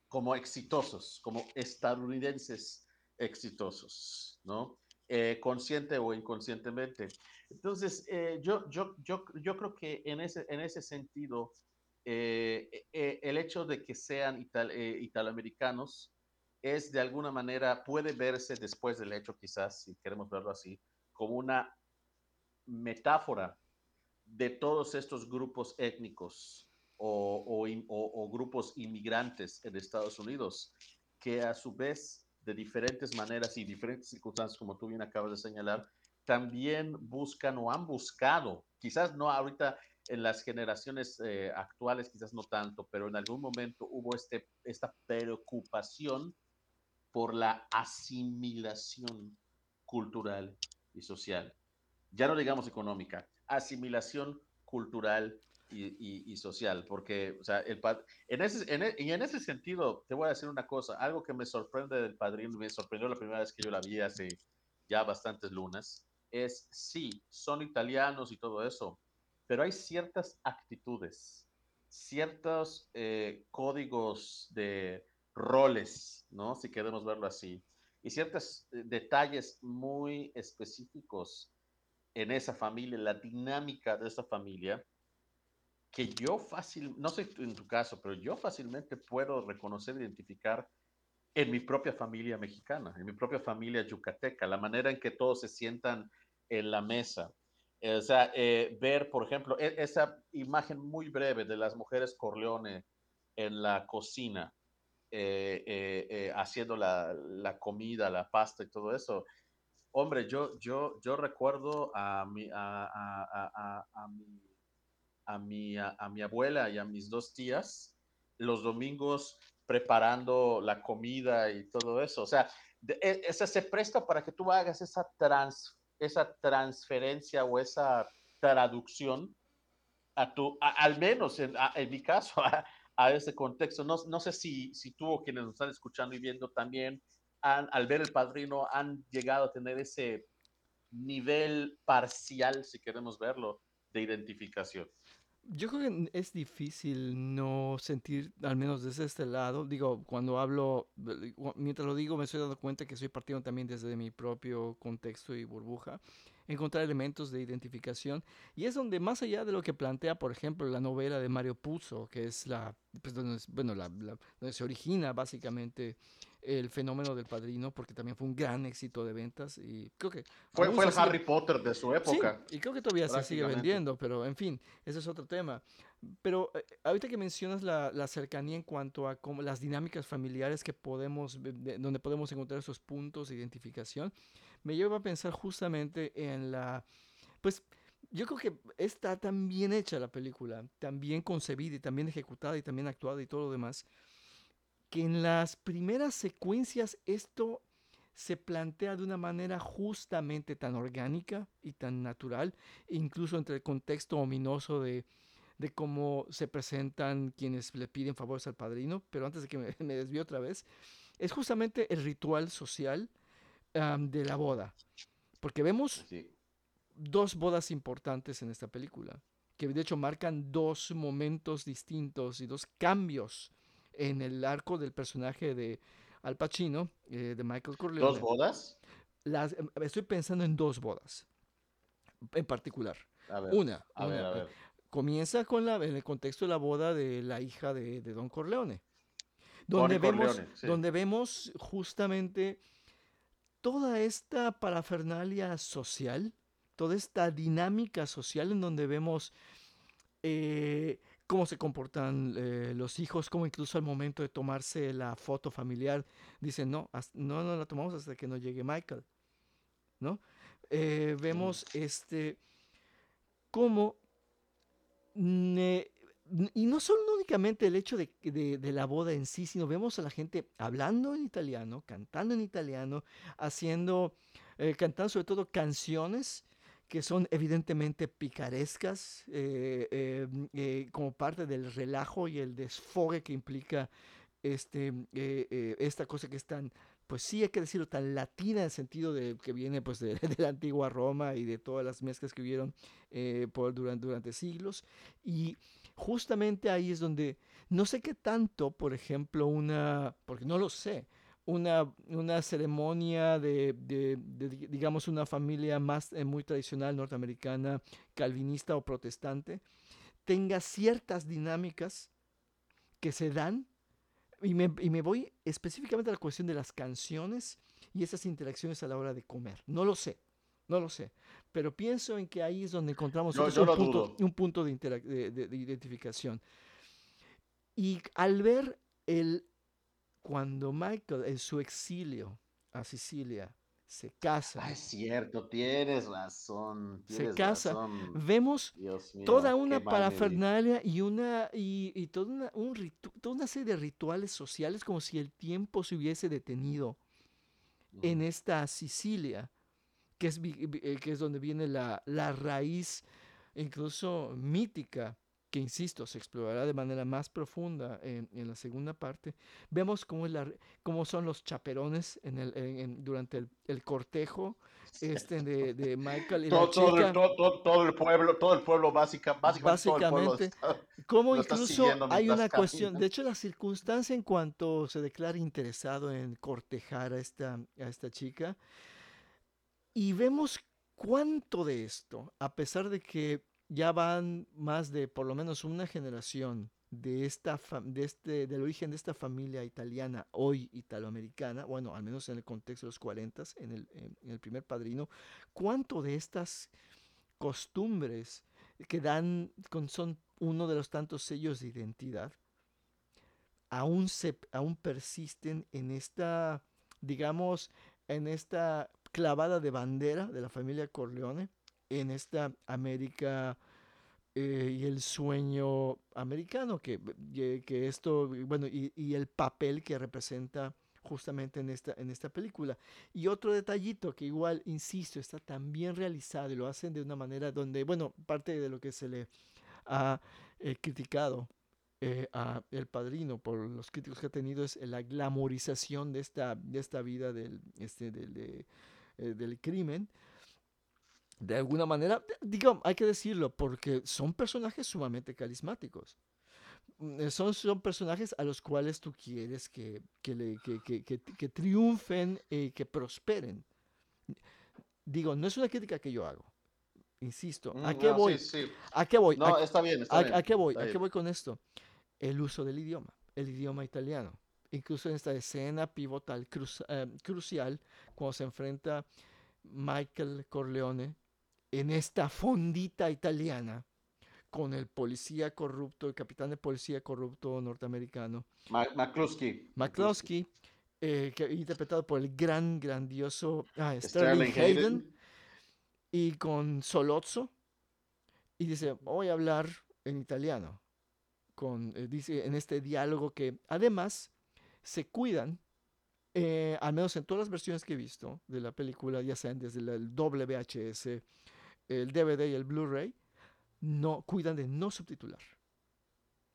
como exitosos, como estadounidenses exitosos, ¿no? Eh, consciente o inconscientemente. Entonces, eh, yo, yo, yo, yo creo que en ese, en ese sentido, eh, el hecho de que sean ital, italoamericanos es de alguna manera, puede verse después del hecho, quizás, si queremos verlo así, como una metáfora de todos estos grupos étnicos o, o, o, grupos inmigrantes en Estados Unidos, que a su vez, de diferentes maneras y diferentes circunstancias, como tú bien acabas de señalar, también buscan o han buscado, quizás no ahorita en las generaciones eh, actuales, quizás no tanto, pero en algún momento hubo este, esta preocupación por la asimilación cultural y social. Ya no digamos económica, asimilación cultural y, y, y, social, porque, o sea, el, en, ese, en, y en ese sentido, te voy a decir una cosa, algo que me sorprende del padrino, me sorprendió la primera vez que yo la vi hace ya bastantes lunas, es, sí, son italianos y todo eso, pero hay ciertas actitudes, ciertos eh, códigos de roles, ¿no? Si queremos verlo así, y ciertos eh, detalles muy específicos en esa familia, la dinámica de esa familia, que yo fácil, no sé en tu caso, pero yo fácilmente puedo reconocer, identificar en mi propia familia mexicana, en mi propia familia yucateca, la manera en que todos se sientan en la mesa. O sea, eh, ver, por ejemplo, e esa imagen muy breve de las mujeres Corleone en la cocina, eh, eh, haciendo la, la, comida, la pasta y todo eso. Hombre, yo, yo, yo recuerdo a mi a mi, a, mi abuela y a mis dos tías los domingos preparando la comida y todo eso. O sea, de, esa se presta para que tú hagas esa, trans, esa transferencia o esa traducción a tu, al menos en, a, mi caso, a, a ese contexto. No, no, sé si, si tú o quienes nos están escuchando y viendo también, han, al ver el padrino, han llegado a tener ese nivel parcial, si queremos verlo, de identificación. Yo creo que es difícil no sentir, al menos desde este lado, digo, cuando hablo, eh, mientras lo digo, me estoy dando cuenta que estoy partiendo también desde mi propio contexto y burbuja, encontrar elementos de identificación. Y es donde, más allá de lo que plantea, por ejemplo, la novela de Mario Puzo, que es la, pues, donde, bueno, la, la- donde se origina básicamente el fenómeno del padrino, porque también fue un gran éxito de ventas y creo que... Fue, el sigue- Harry Potter de su Sí, época. y creo que todavía se sigue vendiendo, pero en fin, ese es otro tema. Pero eh, ahorita que mencionas la, la cercanía en cuanto a cómo las dinámicas familiares que podemos, de- donde podemos encontrar esos puntos de identificación, me lleva a pensar justamente en la, pues yo creo que está tan bien hecha la película, tan bien concebida y tan bien ejecutada y también actuada y todo lo demás, que en las primeras secuencias esto se plantea de una manera justamente tan orgánica y tan natural, incluso entre el contexto ominoso de, de cómo se presentan quienes le piden favores al padrino, pero antes de que me, me desvíe otra vez, es justamente el ritual social am, de la boda, porque vemos Sí. dos bodas importantes en esta película, que de hecho marcan dos momentos distintos y dos cambios en el arco del personaje de Al Pacino, eh, de Michael Corleone. ¿Dos bodas? Las- em, estoy pensando en dos bodas en particular. A ver. Una, a ver, una, a eh, ver. comienza con la, en el contexto de la boda de la hija de, de Don Corleone, donde vemos, Corleone, sí. donde vemos justamente toda esta parafernalia social, toda esta dinámica social en donde vemos eh, cómo se comportan eh, los hijos, cómo incluso al momento de tomarse la foto familiar dicen, no, no, no la tomamos hasta que no llegue Michael, ¿no? Eh, vemos este, cómo, ne- y no solo únicamente el hecho de, de- de la boda en sí, sino vemos a la gente hablando en italiano, cantando en italiano, haciendo, eh, cantando sobre todo canciones que son evidentemente picarescas, eh, eh, mm, eh, como parte del relajo y el desfogue que implica este, eh, eh, esta cosa que es tan, pues sí hay que decirlo, tan latina en el sentido de que viene pues de, de la antigua Roma y de todas las mezclas que hubieron por, durante, durante siglos. Y justamente ahí es donde, no sé qué tanto, por ejemplo, una, porque no lo sé, una, una ceremonia de, de- de, di- digamos, una familia más eh, muy tradicional norteamericana, calvinista o protestante, tenga ciertas dinámicas que se dan, y me, y me voy específicamente a la cuestión de las canciones y esas interacciones a la hora de comer. No lo sé, no lo sé, pero pienso en que ahí es donde encontramos Yo- entonces yo un, punto, dudo. un punto de, interac- de- de- de identificación. Y al ver el, cuando Michael en su exilio a Sicilia se casa, Ah, es cierto, tienes razón. Se casa, razón. vemos mío, toda una parafernalia y una y, y toda una, un ritu- toda una serie de rituales sociales como si el tiempo se hubiese detenido en esta Sicilia, que es, eh, que es donde viene la, la raíz incluso mítica, que insisto, se explorará de manera más profunda en, en la segunda parte. Vemos cómo, es la cómo son los chaperones en el, en- en- durante el, el cortejo este de, de Michael y la todo, todo chica. el, todo, todo- todo el pueblo, todo el pueblo básica, básicamente todo el pueblo Básicamente, está- Cómo incluso hay una cuestión, camina. de hecho la circunstancia en cuanto se declara interesado en cortejar a esta, a esta chica, y vemos cuánto de esto, a pesar de que ya van más de por lo menos una generación de esta de este del origen de esta familia italiana hoy italoamericana, bueno, al menos en el contexto de los 40 en el, en- el primer padrino, cuánto de estas costumbres que dan son uno de los tantos sellos de identidad aún se aún persisten en esta digamos en esta clavada de bandera de la familia Corleone en esta América eh, y el sueño americano que, que- esto bueno y, el papel que representa justamente en esta, en esta película. Y otro detallito que igual, insisto, está tan bien realizado y lo hacen de una manera donde, bueno, parte de lo que se le ha eh, criticado eh, a El Padrino por los críticos que ha tenido es la glamorización de esta, de esta vida del, este, de- eh, del crimen. de alguna manera, digo, hay que decirlo, porque son personajes sumamente carismáticos. Mm, eh, Son, son personajes a los cuales tú quieres que, que, le- que- que- triunfen y que prosperen. Digo, no es una crítica que yo hago. Insisto, ¿a Mm, qué no, voy? sí, sí. ¿A qué voy? No, ¿A- está bien, está ¿A, bien. a qué voy? está ¿A qué voy con esto? El uso del idioma, el idioma italiano. Incluso en esta escena pivotal, eh, crucial, cuando se enfrenta Michael Corleone en esta fondita italiana con el policía corrupto, el capitán de policía corrupto norteamericano, McCluskey. McCloskey, eh, que, interpretado por el gran, grandioso ah, Sterling, Sterling Hayden Hayden. y con Solozzo y dice voy a hablar en italiano con eh, dice en este diálogo que además se cuidan eh, al menos en todas las versiones que he visto de la película ya sean desde el doble VHS el DVD y el Blu-ray no cuidan de no subtitular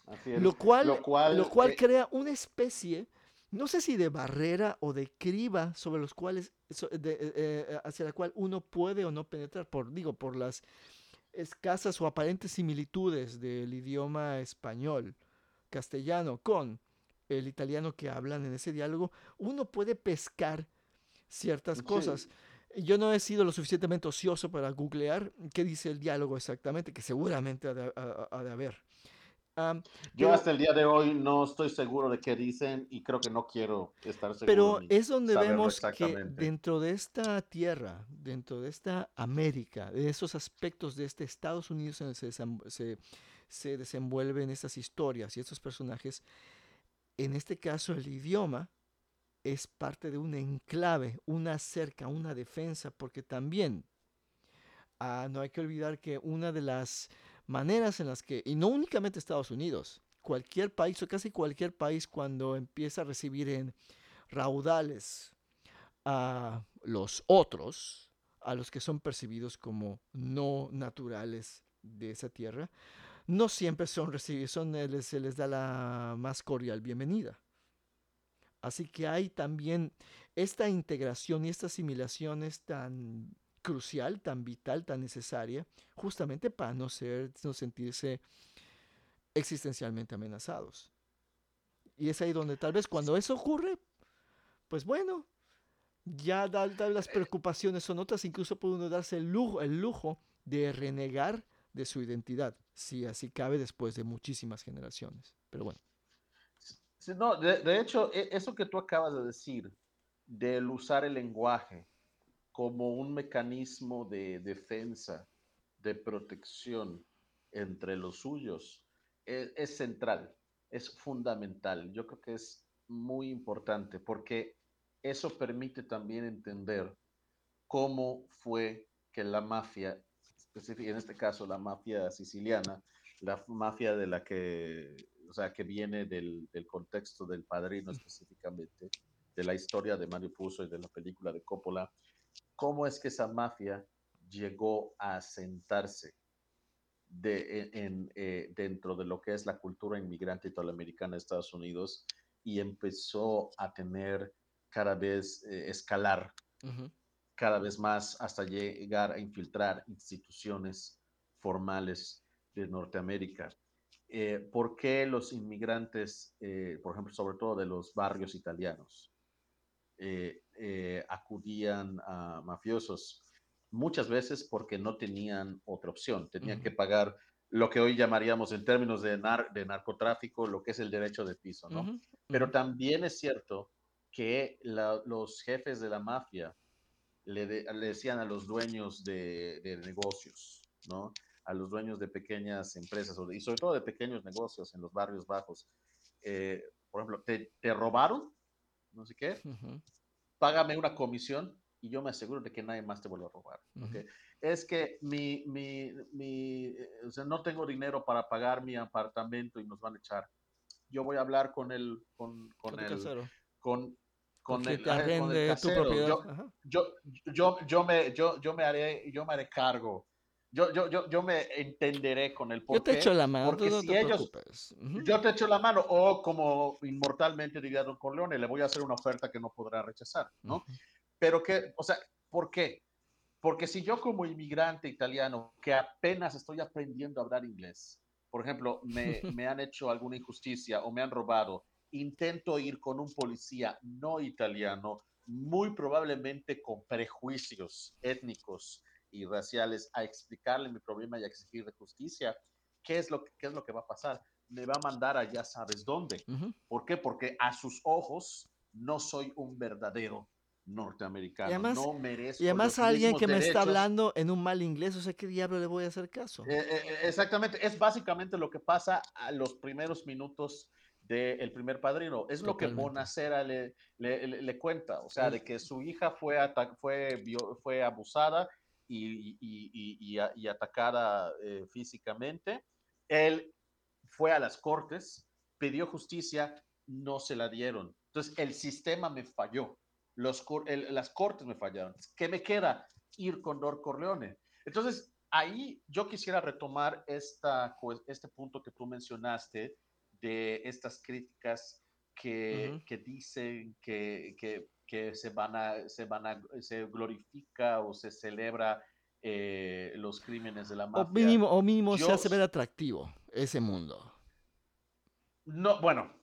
Así es. lo cual, Lo cual, lo cual eh, crea una especie, no sé si de barrera o de criba sobre los cuales, so- de- eh, hacia la cual uno puede o no penetrar, por, digo, por las escasas o aparentes similitudes del idioma español, castellano, con el italiano que hablan en ese diálogo, uno puede pescar ciertas Sí. cosas. Yo no he sido lo suficientemente ocioso para googlear qué dice el diálogo exactamente, que seguramente ha de, ha- ha de haber. Am, Yo pero- hasta el día de hoy no estoy seguro de qué dicen y creo que no quiero estar seguro. Pero es donde vemos que dentro de esta tierra, dentro de esta América, de esos aspectos de este Estados Unidos en el que se, se, se desenvuelven estas historias y estos personajes, en este caso el idioma es parte de un enclave, una cerca, una defensa, porque también ah, no hay que olvidar que una de las maneras en las que, y no únicamente Estados Unidos, cualquier país o casi cualquier país cuando empieza a recibir en raudales a los otros, a los que son percibidos como no naturales de esa tierra, no siempre son recibidos, son, eh, se les da la más cordial bienvenida. Así que hay también esta integración y esta asimilación es tan crucial, tan vital, tan necesaria, justamente para no ser, no sentirse existencialmente amenazados. Y es ahí donde tal vez cuando eso ocurre, pues bueno, ya tal las preocupaciones son otras, incluso puede uno darse el lujo, el lujo de renegar de su identidad, si así cabe después de muchísimas generaciones. Pero bueno. Sí, no, de, hecho, e- eso que tú acabas de decir, del usar el lenguaje como un mecanismo de defensa, de protección entre los suyos, e- es, central, es fundamental. Yo creo que es muy importante porque eso permite también entender cómo fue que la mafia, específica- en este caso la mafia siciliana, la mafia de la que, o sea, que viene del, del contexto del padrino específicamente, de la historia de Mario Puzo y de la película de Coppola, cómo es que esa mafia llegó a asentarse de, en, en, eh, dentro de lo que es la cultura inmigrante italoamericana de Estados Unidos y empezó a tener cada vez eh, escalar Ujú. Cada vez más hasta llegar a infiltrar instituciones formales de Norteamérica. Eh, ¿Por qué los inmigrantes, eh, por ejemplo, sobre todo de los barrios italianos, eh, eh, acudían a mafiosos? Muchas veces porque no tenían otra opción, tenían Ujú. que pagar lo que hoy llamaríamos en términos de, nar- de narcotráfico, lo que es el derecho de piso, ¿no? Ujú, Pero ujú. también es cierto que la- los jefes de la mafia le, de- le decían a los dueños de, de negocios, ¿no? A los dueños de pequeñas empresas y sobre todo de pequeños negocios en los barrios bajos. eh, por ejemplo, ¿te, te robaron? No sé qué. Págame una comisión y yo me aseguro de que nadie más te vuelva a robar. Es que mi, mi, mi, eh, o sea, no tengo dinero para pagar mi apartamento y nos van a echar. Yo voy a hablar con el, con, con el, casero. con, Con el, te con el arrende tu casero. propiedad. Yo, yo, yo, yo, me, yo, yo, me haré, yo me haré cargo. Yo, yo, yo, yo me entenderé con el por Yo te echo la mano, porque no si te ellos- preocupes. Ujú. Yo te echo la mano, o como inmortalmente diría Don Corleone, le voy a hacer una oferta que no podrá rechazar, ¿no? Ujú. Pero que, o sea, ¿por qué? Porque si yo como inmigrante italiano, que apenas estoy aprendiendo a hablar inglés, por ejemplo, me, me han hecho alguna injusticia o me han robado, intento ir con un policía no italiano, muy probablemente con prejuicios étnicos y raciales, a explicarle mi problema y a exigirle justicia, ¿qué es lo que, qué es lo que va a pasar? Me va a mandar a ya sabes dónde. ¿Por qué? Porque a sus ojos no soy un verdadero norteamericano. Y además- no merezco Y además los alguien que me está hablando en un mal inglés, o sea, ¿qué diablo le voy a hacer caso? Eh, eh, eh, exactamente, es básicamente lo que pasa a los primeros minutos del primer padrino. Es lo que. Bonacera le, le, le- le cuenta, o sea, de que su hija fue, fue, abusada y, y- atacada eh, físicamente. Él fue a las cortes, pidió justicia, no se la dieron. Entonces, el sistema me falló. Los, cor- el- las cortes me fallaron. ¿Qué me queda? Ir con Dor Corleone. Entonces, ahí yo quisiera retomar esta, cu- este punto que tú mencionaste de estas críticas que, que dicen que, que, que se van a, se van a, se glorifica o se celebra eh, los crímenes de la O mafia. mínimo, o mínimo se Yo- hace ver atractivo ese mundo. No, bueno,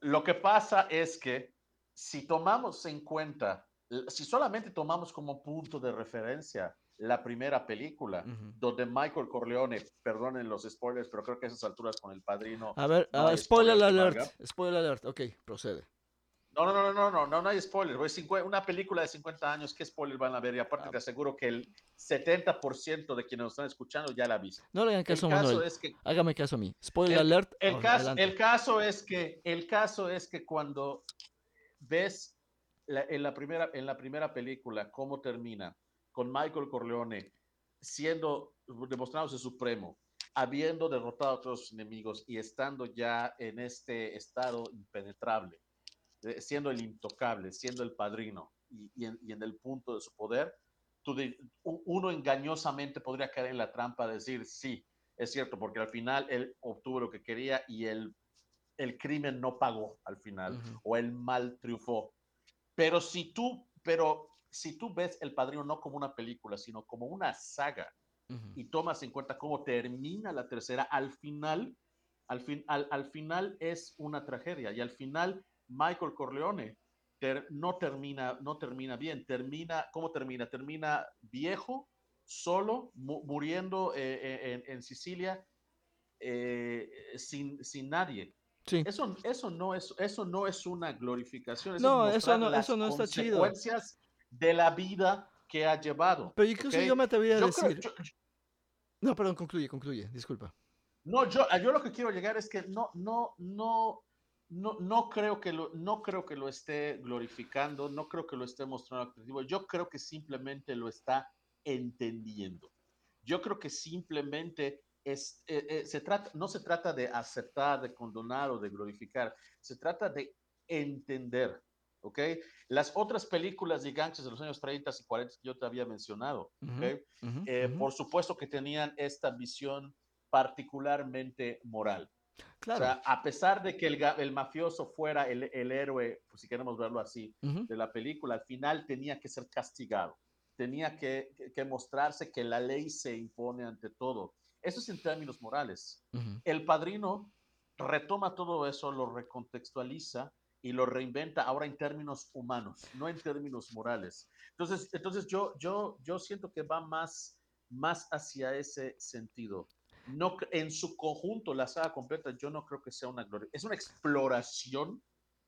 lo que pasa es que si tomamos en cuenta, si solamente tomamos como punto de referencia la primera película, Ujú. donde Michael Corleone, perdonen los spoilers, pero creo que a esas alturas con el padrino. A ver, no hay spoiler alert, valga. spoiler alert, ok, procede. No, no, no, no, no, no, no hay cincue- Una película de 50 años, ¿qué spoilers van a ver? Y aparte Ah. te aseguro que el 70% de quienes nos están escuchando ya la viste. No le hagan El caso a caso Manuel, es que hágame caso a mí. Spoiler El- alert, El, oh, caso, el caso es que, el caso es que cuando ves la- en, la primera, en la primera película cómo termina con Michael Corleone siendo, demostrándose supremo, habiendo derrotado a sus enemigos y estando ya en este estado impenetrable, eh, siendo el intocable, siendo el padrino y, y en, y en el punto de su poder, tú uno engañosamente podría caer en la trampa de decir, sí, es cierto, porque al final él obtuvo lo que quería y el, el crimen no pagó al final, Ujú. o el mal triunfó. Pero si tú, pero si tú ves El Padrino no como una película, sino como una saga, Ujú. y tomas en cuenta cómo termina la tercera, al final, al, fin, al, al final es una tragedia y al final Michael Corleone ter- no, termina, no termina bien, termina, ¿cómo termina? Termina viejo, solo, mu- muriendo eh, eh, en, en Sicilia eh, sin, sin nadie. Sí. Eso, eso, no es, eso no es una glorificación. Eso No, es eso no- las eso no está chido. consecuencias de la vida que ha llevado. Pero incluso yo me atrevería a Yo creo- decir... yo- yo- No, perdón, concluye, concluye, disculpa. no, yo, yo lo que quiero llegar es que no, no, no, no, no creo que lo, no creo que lo esté glorificando, no creo que lo esté mostrando atractivo. Yo creo que simplemente lo está entendiendo. Yo creo que simplemente es, eh, eh, se trata, no se trata de aceptar, de condonar o de glorificar, se trata de entender, ¿ok? Las otras películas de gangsters de los años 30 y 40 que yo te había mencionado, ¿ok? ujú, Eh, ujú. por supuesto que tenían esta visión particularmente moral. Claro. O sea, a pesar de que el, el mafioso fuera el, el héroe, pues, si queremos verlo así, de la película, al final tenía que ser castigado, tenía que, que- mostrarse que la ley se impone ante todo. Eso es en términos morales. El padrino retoma todo eso, lo recontextualiza y lo reinventa ahora en términos humanos, no en términos morales. Entonces, entonces yo, yo, yo siento que va más, más hacia ese sentido. No, en su conjunto, la saga completa, yo no creo que sea una gloria. Es una exploración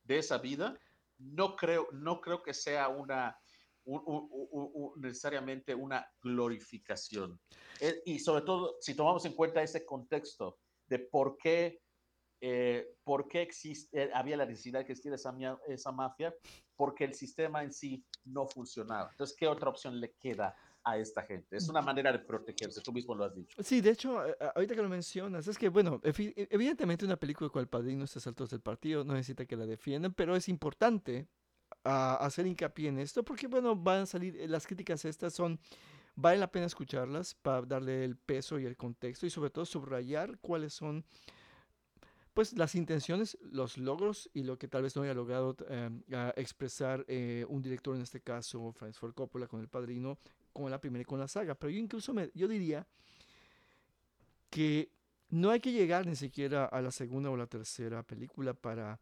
de esa vida. No creo, no creo que sea una, un- un- un- un- necesariamente una glorificación. Eh, y sobre todo, si tomamos en cuenta ese contexto de por qué, eh, por qué existe, había la necesidad de que existiera esa, esa mafia, porque el sistema en sí no funcionaba. Entonces, ¿qué otra opción le queda a esta gente? Es una manera de protegerse, tú mismo lo has dicho. Sí, de hecho, eh, ahorita que lo mencionas, es que, bueno, e- evidentemente una película el padrino a estas alturas del partido no necesita que la defiendan, pero es importante ah, hacer hincapié en esto porque, bueno, van a salir, eh, las críticas estas son, vale la pena escucharlas para darle el peso y el contexto y sobre todo subrayar cuáles son, pues, las intenciones, los logros y lo que tal vez no haya logrado ah, expresar eh, un director, en este caso, Francis Ford Coppola con el padrino, con la primera y con la saga. Pero yo incluso yo diría que no hay que llegar ni siquiera a la segunda o la tercera película para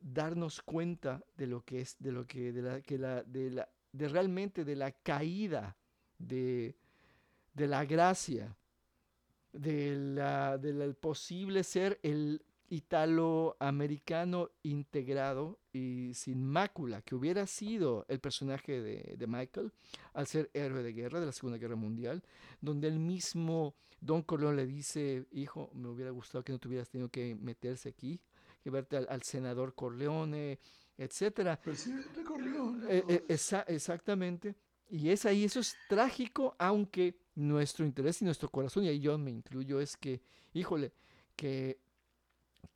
darnos cuenta de lo que es, de lo que, de la, que la, de la, de realmente de la caída de, de la gracia, del posible ser el italoamericano integrado y sin mácula, que hubiera sido el personaje de, de, Michael al ser héroe de guerra de la Segunda Guerra Mundial, donde el mismo Don Colón le dice, hijo, me hubiera gustado que no tuvieras tenido que meterse aquí, que verte al, al senador Corleone, etcétera. Presidente Corleone. Eh, eh, esa, exactamente. Y es ahí, eso es trágico, aunque nuestro interés y nuestro corazón, y ahí yo me incluyo, es que, híjole, que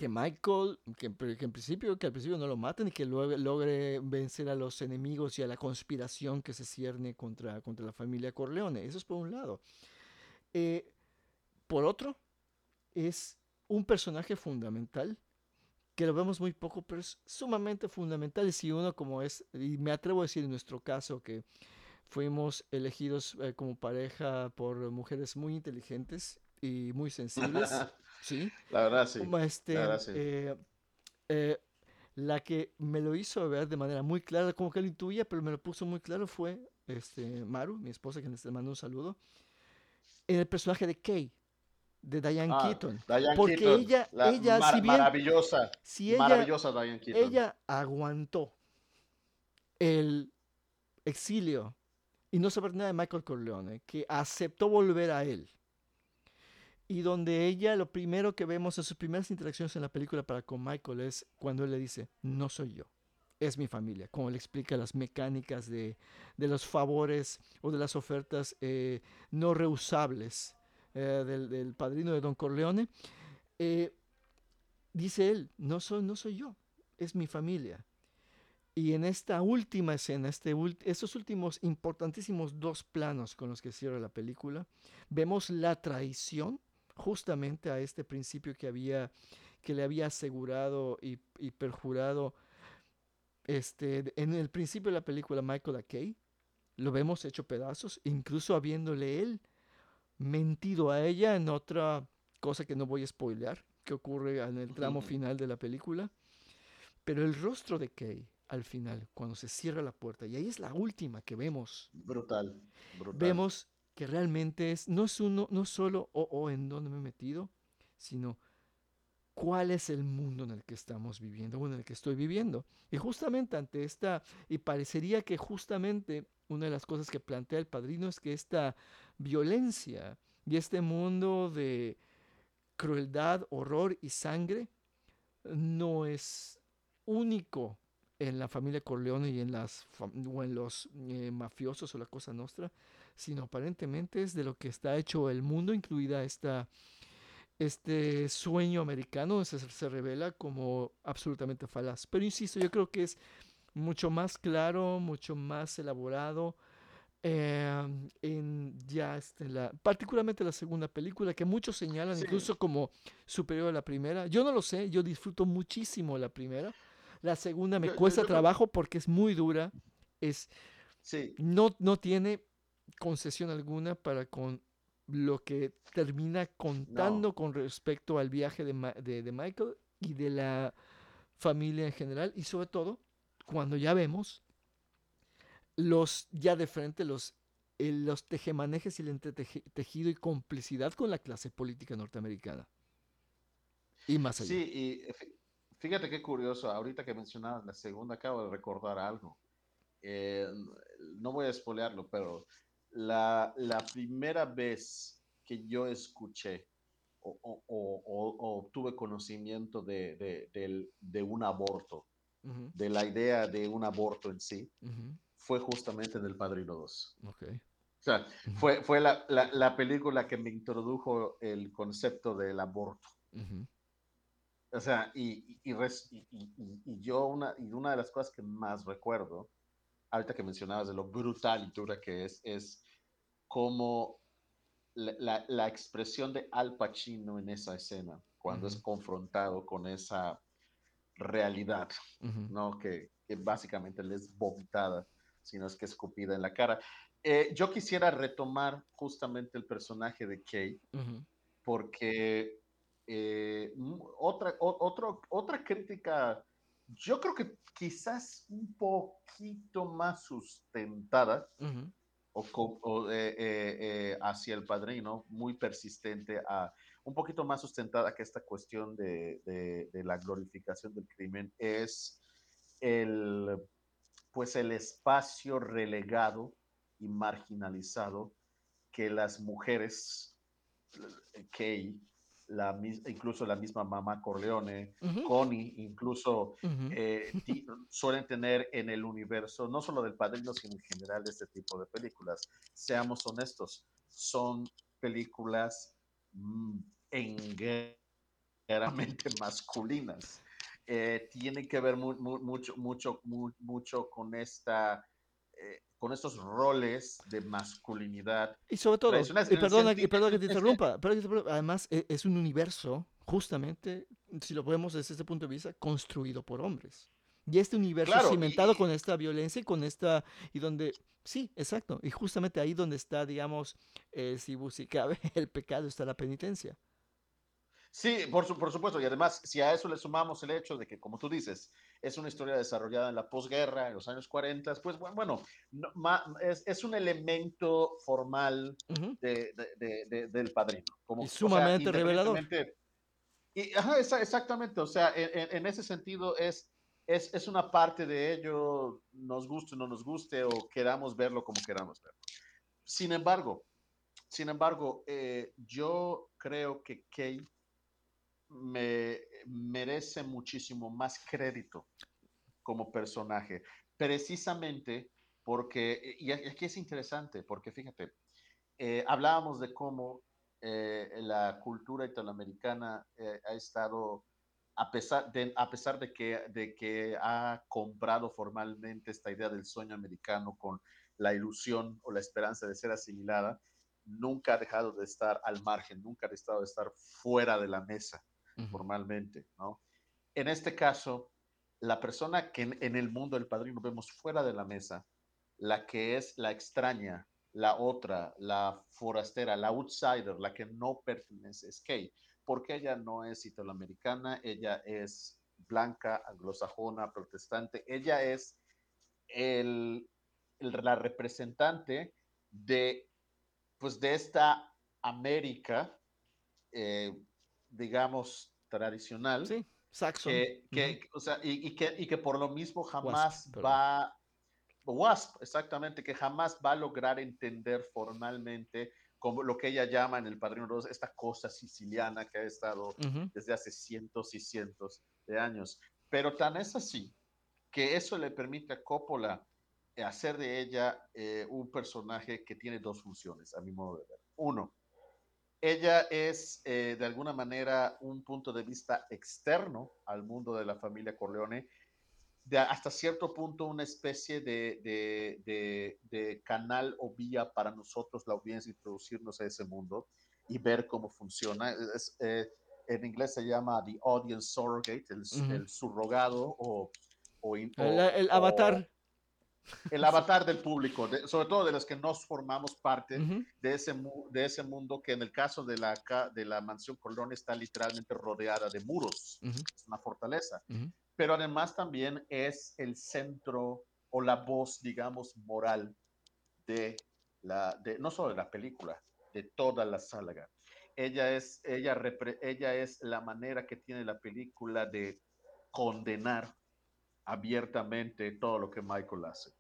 que Michael, que, que, en principio, que al principio no lo maten y que luego logre vencer a los enemigos y a la conspiración que se cierne contra, contra la familia Corleone. Eso es por un lado. Eh, por otro, es un personaje fundamental que lo vemos muy poco, pero es sumamente fundamental. Y si uno como es, y me atrevo a decir en nuestro caso que fuimos elegidos eh, como pareja por mujeres muy inteligentes y muy sensibles. Sí. La verdad, sí. Este, la, verdad, sí. Eh, eh, la que me lo hizo ver de manera muy clara, como que lo intuía, pero me lo puso muy claro, fue este, Maru, mi esposa, que les mando un saludo, en el personaje de Kay, de Diane Ah, Keaton. Diane Porque Keaton, ella, la ella mar- si bien, maravillosa, si ella, maravillosa Diane Keaton. ella aguantó el exilio y no saber nada de Michael Corleone, que aceptó volver a él. Y donde ella, lo primero que vemos en sus primeras interacciones en la película para con Michael es cuando él le dice, no soy yo, es mi familia. Como le explica las mecánicas de, de los favores o de las ofertas eh, no reusables eh, del, del padrino de Don Corleone. Eh, dice él, no soy, no soy yo, es mi familia. Y en esta última escena, este estos últimos importantísimos dos planos con los que cierra la película, vemos la traición justamente a este principio que había que le había asegurado y, y perjurado este en el principio de la película Michael a Kay lo vemos hecho pedazos incluso habiéndole él mentido a ella en otra cosa que no voy a spoilear que ocurre en el tramo final de la película. Pero el rostro de Kay al final cuando se cierra la puerta y ahí es la última que vemos. Brutal, brutal. vemos que realmente es, no es uno, no solo, oh, oh, en dónde me he metido, sino cuál es el mundo en el que estamos viviendo o en el que estoy viviendo. Y justamente ante esta, y parecería que justamente una de las cosas que plantea el padrino es que esta violencia y este mundo de crueldad, horror y sangre no es único en la familia Corleone y en, las, o en los eh, mafiosos o la cosa nostra, sino aparentemente es de lo que está hecho el mundo, incluida esta, este sueño americano, se, se revela como absolutamente falaz. Pero insisto, yo creo que es mucho más claro, mucho más elaborado, eh, en ya este, la, particularmente la segunda película, que muchos señalan Sí. incluso como superior a la primera. Yo no lo sé, yo disfruto muchísimo la primera. La segunda me Yo- cuesta yo trabajo porque es muy dura, es Sí, no, no tiene concesión alguna para con lo que termina contando con respecto al viaje de, Ma- de- de Michael y de la familia en general y sobre todo cuando ya vemos los ya de frente los eh, los tejemanejes y el entretejido y complicidad con la clase política norteamericana y más allá. sí, y fí- fíjate qué curioso, ahorita que mencionabas la segunda, acabo de recordar algo. Eh, no voy a espolearlo, pero la, la primera vez que yo escuché o, o- o- o- o tuve conocimiento de, de- del- de un aborto, Ujú, de la idea de un aborto en sí, ujú, fue justamente en El Padrino 2. ok. O sea, fue, fue la, la- la película que me introdujo el concepto del aborto. Ujú, O sea, y- y- y- y yo una, y una de las cosas que más recuerdo, ahorita que mencionabas de lo brutal y dura que es, es como la, la- la expresión de Al Pacino en esa escena, cuando es confrontado con esa realidad. ¿no? Que, que básicamente le es vomitada, sino es que escupida en la cara. Eh, yo quisiera retomar justamente el personaje de Kay, porque eh, otra, o- otro- otra crítica, yo creo que quizás un poquito más sustentada. O, eh, eh, eh, hacia el padrino, muy persistente, a, un poquito más sustentada que esta cuestión de, la glorificación del crimen, es el, pues el espacio relegado y marginalizado que las mujeres, Kay, la, incluso la misma mamá Corleone, Ujú. Connie, incluso eh, suelen tener en el universo, no solo del padrino, sino en general de este tipo de películas. Seamos honestos, son películas mm, enteramente masculinas. Eh, tienen que ver mu- mu- mucho, mucho, mu- mucho con esta, con estos roles de masculinidad Y sobre todo, y perdona, y perdona que te interrumpa, pero además e- es un universo, justamente, si lo podemos desde este punto de vista, construido por hombres. Y este universo Claro, cimentado y- con esta violencia y con esta, y donde, sí, exacto, y justamente ahí donde está, digamos, eh, si, si cabe el pecado, está la penitencia. Sí, por, su- por supuesto. Y además, si a eso le sumamos el hecho de que, como tú dices, es una historia desarrollada en la posguerra, en los años 40, pues bu- bueno, no- ma- es, es un elemento formal Ujú. de- de- de- de- del padrino. Como, Y o sea, sumamente revelador. Y, ajá, esa- exactamente. O sea, en, en- en ese sentido es, es, es una parte de ello, nos guste o no nos guste, o queramos verlo como queramos verlo. Sin embargo, sin embargo, eh, yo creo que Kay me merece muchísimo más crédito como personaje, precisamente porque, y aquí es interesante, porque fíjate, eh, hablábamos de cómo eh, la cultura italoamericana eh, ha estado, a pesar de, a pesar de, que, de que ha comprado formalmente esta idea del sueño americano con la ilusión o la esperanza de ser asimilada, nunca ha dejado de estar al margen, nunca ha dejado de estar fuera de la mesa Formalmente, ¿no? En este caso, la persona que en, en el mundo del padrino vemos fuera de la mesa, la que es la extraña, la otra, la forastera, la outsider, la que no pertenece, es Kay, porque ella no es italoamericana, ella es blanca, anglosajona, protestante, ella es el, el- la representante de, pues, de esta América, eh, digamos, tradicional, Sí, Saxon. que, que- o sea, y, y que, y que por lo mismo jamás perdón. va, Wasp, exactamente, que jamás va a lograr entender formalmente como lo que ella llama en El Padrino 2, esta cosa siciliana que ha estado Ujú. desde hace cientos y cientos de años. Pero tan es así que eso le permite a Coppola hacer de ella eh, un personaje que tiene dos funciones, a mi modo de ver. Uno, ella es eh, de alguna manera un punto de vista externo al mundo de la familia Corleone, de hasta cierto punto una especie de, de- de- de canal o vía para nosotros, la audiencia, introducirnos a ese mundo y ver cómo funciona. Es, eh, en inglés se llama the audience surrogate, el, el surrogado o... El, avatar. El avatar del público, de- sobre todo de los que nos formamos parte de ese, de ese mundo que en el caso de la, de la mansión Corleone está literalmente rodeada de muros, es una fortaleza, pero además también es el centro o la voz, digamos, moral de la, de, no solo de la película, de toda la saga. Ella es, ella, repre- ella es la manera que tiene la película de condenar abiertamente todo lo que Michael hace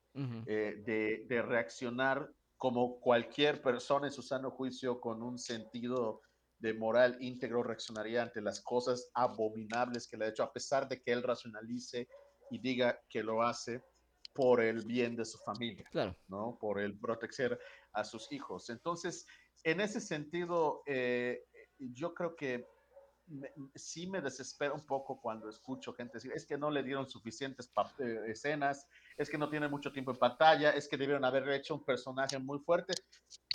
eh, de, de reaccionar como cualquier persona en su sano juicio con un sentido de moral íntegro reaccionaría ante las cosas abominables que le ha hecho, a pesar de que él racionalice y diga que lo hace por el bien de su familia, Claro. ¿no? Por el proteger a sus hijos. Entonces, en ese sentido, eh, yo creo que me- sí me desespera un poco cuando escucho gente decir, es que no le dieron suficientes eh, escenas, es que no tiene mucho tiempo en pantalla, es que debieron haber hecho un personaje muy fuerte.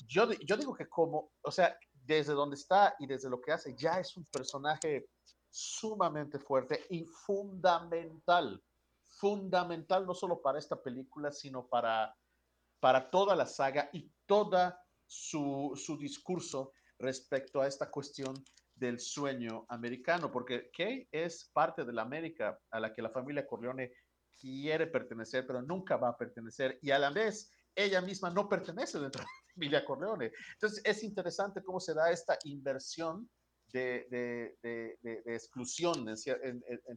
Yo, yo digo que como, o sea, desde donde está y desde lo que hace, ya es un personaje sumamente fuerte y fundamental, fundamental no solo para esta película, sino para, para toda la saga y toda su, su discurso respecto a esta cuestión del sueño americano, porque Kay es parte de la América a la que la familia Corleone quiere pertenecer, pero nunca va a pertenecer, y a la vez ella misma no pertenece dentro de la familia Corleone. Entonces es interesante cómo se da esta inversión de, de, de, exclusión en,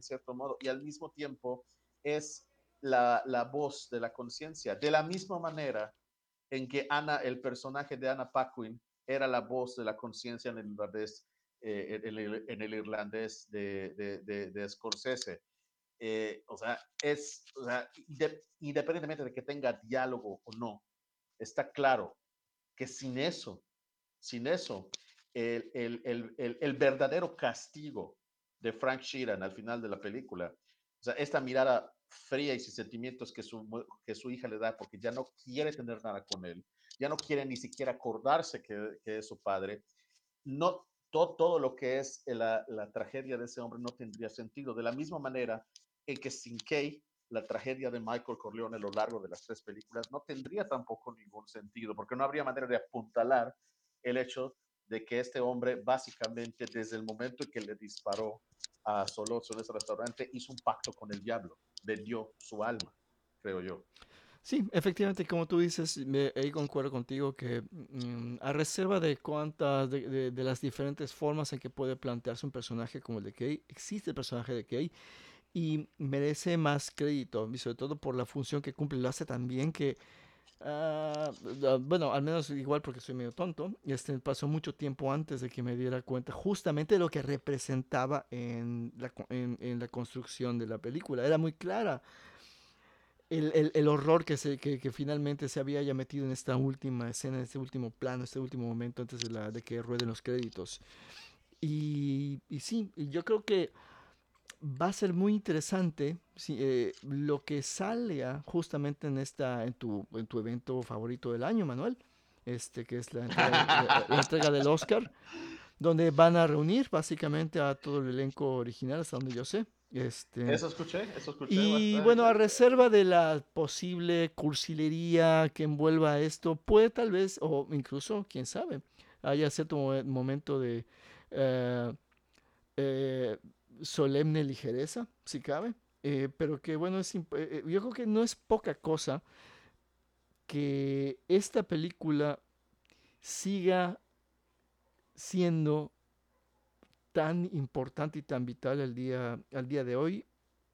cierto modo, y al mismo tiempo es la, la voz de la conciencia, de la misma manera en que Ana, el personaje de Anna Paquin, era la voz de la conciencia en el irlandés, eh, en, el, en, el, irlandés de, de, de Scorsese. Eh, o sea, es, o sea, independientemente de que tenga diálogo o no, está claro que sin eso, sin eso, el, el, el, verdadero castigo de Frank Sheeran al final de la película, o sea, esta mirada fría y sin sentimientos que su, que su hija le da porque ya no quiere tener nada con él, ya no quiere ni siquiera acordarse que, que es su padre, no, todo, todo lo que es la, la, tragedia de ese hombre no tendría sentido. De la misma manera en que sin Kay, la tragedia de Michael Corleone a lo largo de las tres películas no tendría tampoco ningún sentido, porque no habría manera de apuntalar el hecho de que este hombre básicamente desde el momento en que le disparó a Solozzo en ese restaurante hizo un pacto con el diablo, vendió su alma, creo yo. Sí, efectivamente, como tú dices, me, ahí concuerdo contigo que mm, a reserva de cuántas, de, las diferentes formas en que puede plantearse un personaje como el de Kay, existe el personaje de Kay y merece más crédito, y sobre todo por la función que cumple. Lo hace también que, uh, bueno, al menos igual porque soy medio tonto, este, pasó mucho tiempo antes de que me diera cuenta justamente de lo que representaba en la, en, en la construcción de la película. Era muy clara. El, el, el, horror que, se, que, finalmente se había ya metido en esta última escena, en este último plano, este último momento antes de, la, de que rueden los créditos. Y, y sí, yo creo que va a ser muy interesante si, eh, lo que salga justamente en, esta, en, tu, en tu evento favorito del año, Manuel, este, que es la entrega, la entrega del Oscar, donde van a reunir básicamente a todo el elenco original, hasta donde yo sé. Este, eso escuché, eso escuché. Y bastante. bueno, a reserva de la posible cursilería que envuelva esto, puede tal vez, o incluso, quién sabe, haya cierto momento de eh, eh, solemne ligereza, si cabe, eh, pero que bueno, es, yo creo que no es poca cosa que esta película siga siendo tan importante y tan vital al día, al día de hoy,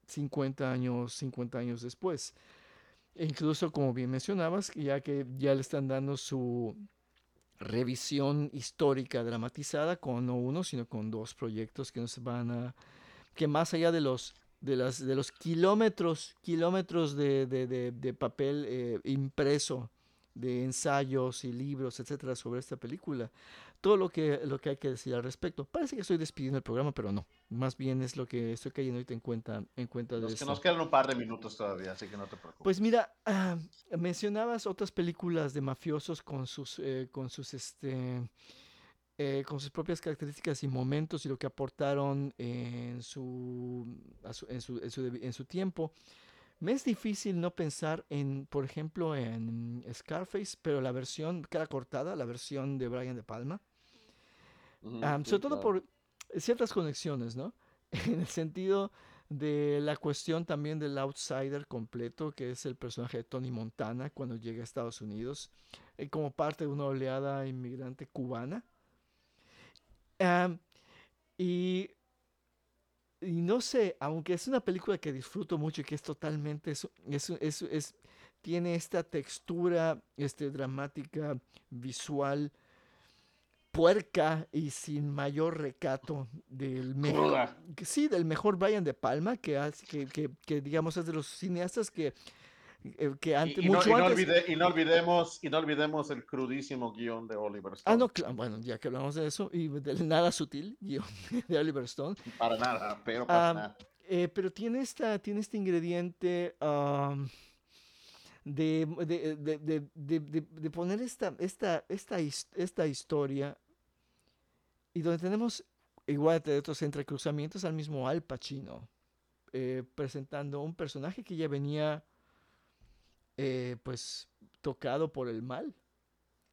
50 años, 50 años después. E incluso, como bien mencionabas, ya que ya le están dando su revisión histórica dramatizada con no uno, sino con dos proyectos que nos van a, que más allá de los de, las, de los kilómetros, kilómetros de, de, de, de papel eh, impreso, de ensayos y libros, etcétera, sobre esta película, todo lo que, lo que hay que decir al respecto. Parece que estoy despidiendo el programa, pero no. Más bien es lo que estoy cayendo ahorita en cuenta, en cuenta de esto. Que nos quedan un par de minutos todavía, así que no te preocupes. Pues mira, uh, mencionabas otras películas de mafiosos con sus, eh, con sus, este, eh, con sus propias características y momentos y lo que aportaron en su, su, en su, en su, en su tiempo. Me es difícil no pensar en, por ejemplo, en Scarface, pero la versión cara cortada, la versión de Brian De Palma. Uh -huh, um, sí, sobre todo claro. por ciertas conexiones, ¿no? En el sentido de la cuestión también del outsider completo, que es el personaje de Tony Montana cuando llega a Estados Unidos, eh, como parte de una oleada inmigrante cubana. Um, y y no sé, aunque es una película que disfruto mucho y que es totalmente, es, es, es, es tiene esta textura este, dramática, visual, puerca y sin mayor recato del mejor, sí, del mejor Brian De Palma, que, que, que, que digamos es de los cineastas que que antes, y, y, mucho no, y, antes... no olvide, y, no olvidemos, y no olvidemos el crudísimo guion de Oliver Stone. Ah, no, claro, bueno, ya que hablamos de eso, y del nada sutil guion de Oliver Stone. Para nada, pero para um, nada. Eh, pero tiene, esta, tiene este ingrediente um, de, de, de, de, de, poner esta, esta, esta, esta historia y donde tenemos, igual de otros entrecruzamientos, al mismo Al Pacino, eh, presentando un personaje que ya venía eh, pues tocado por el mal.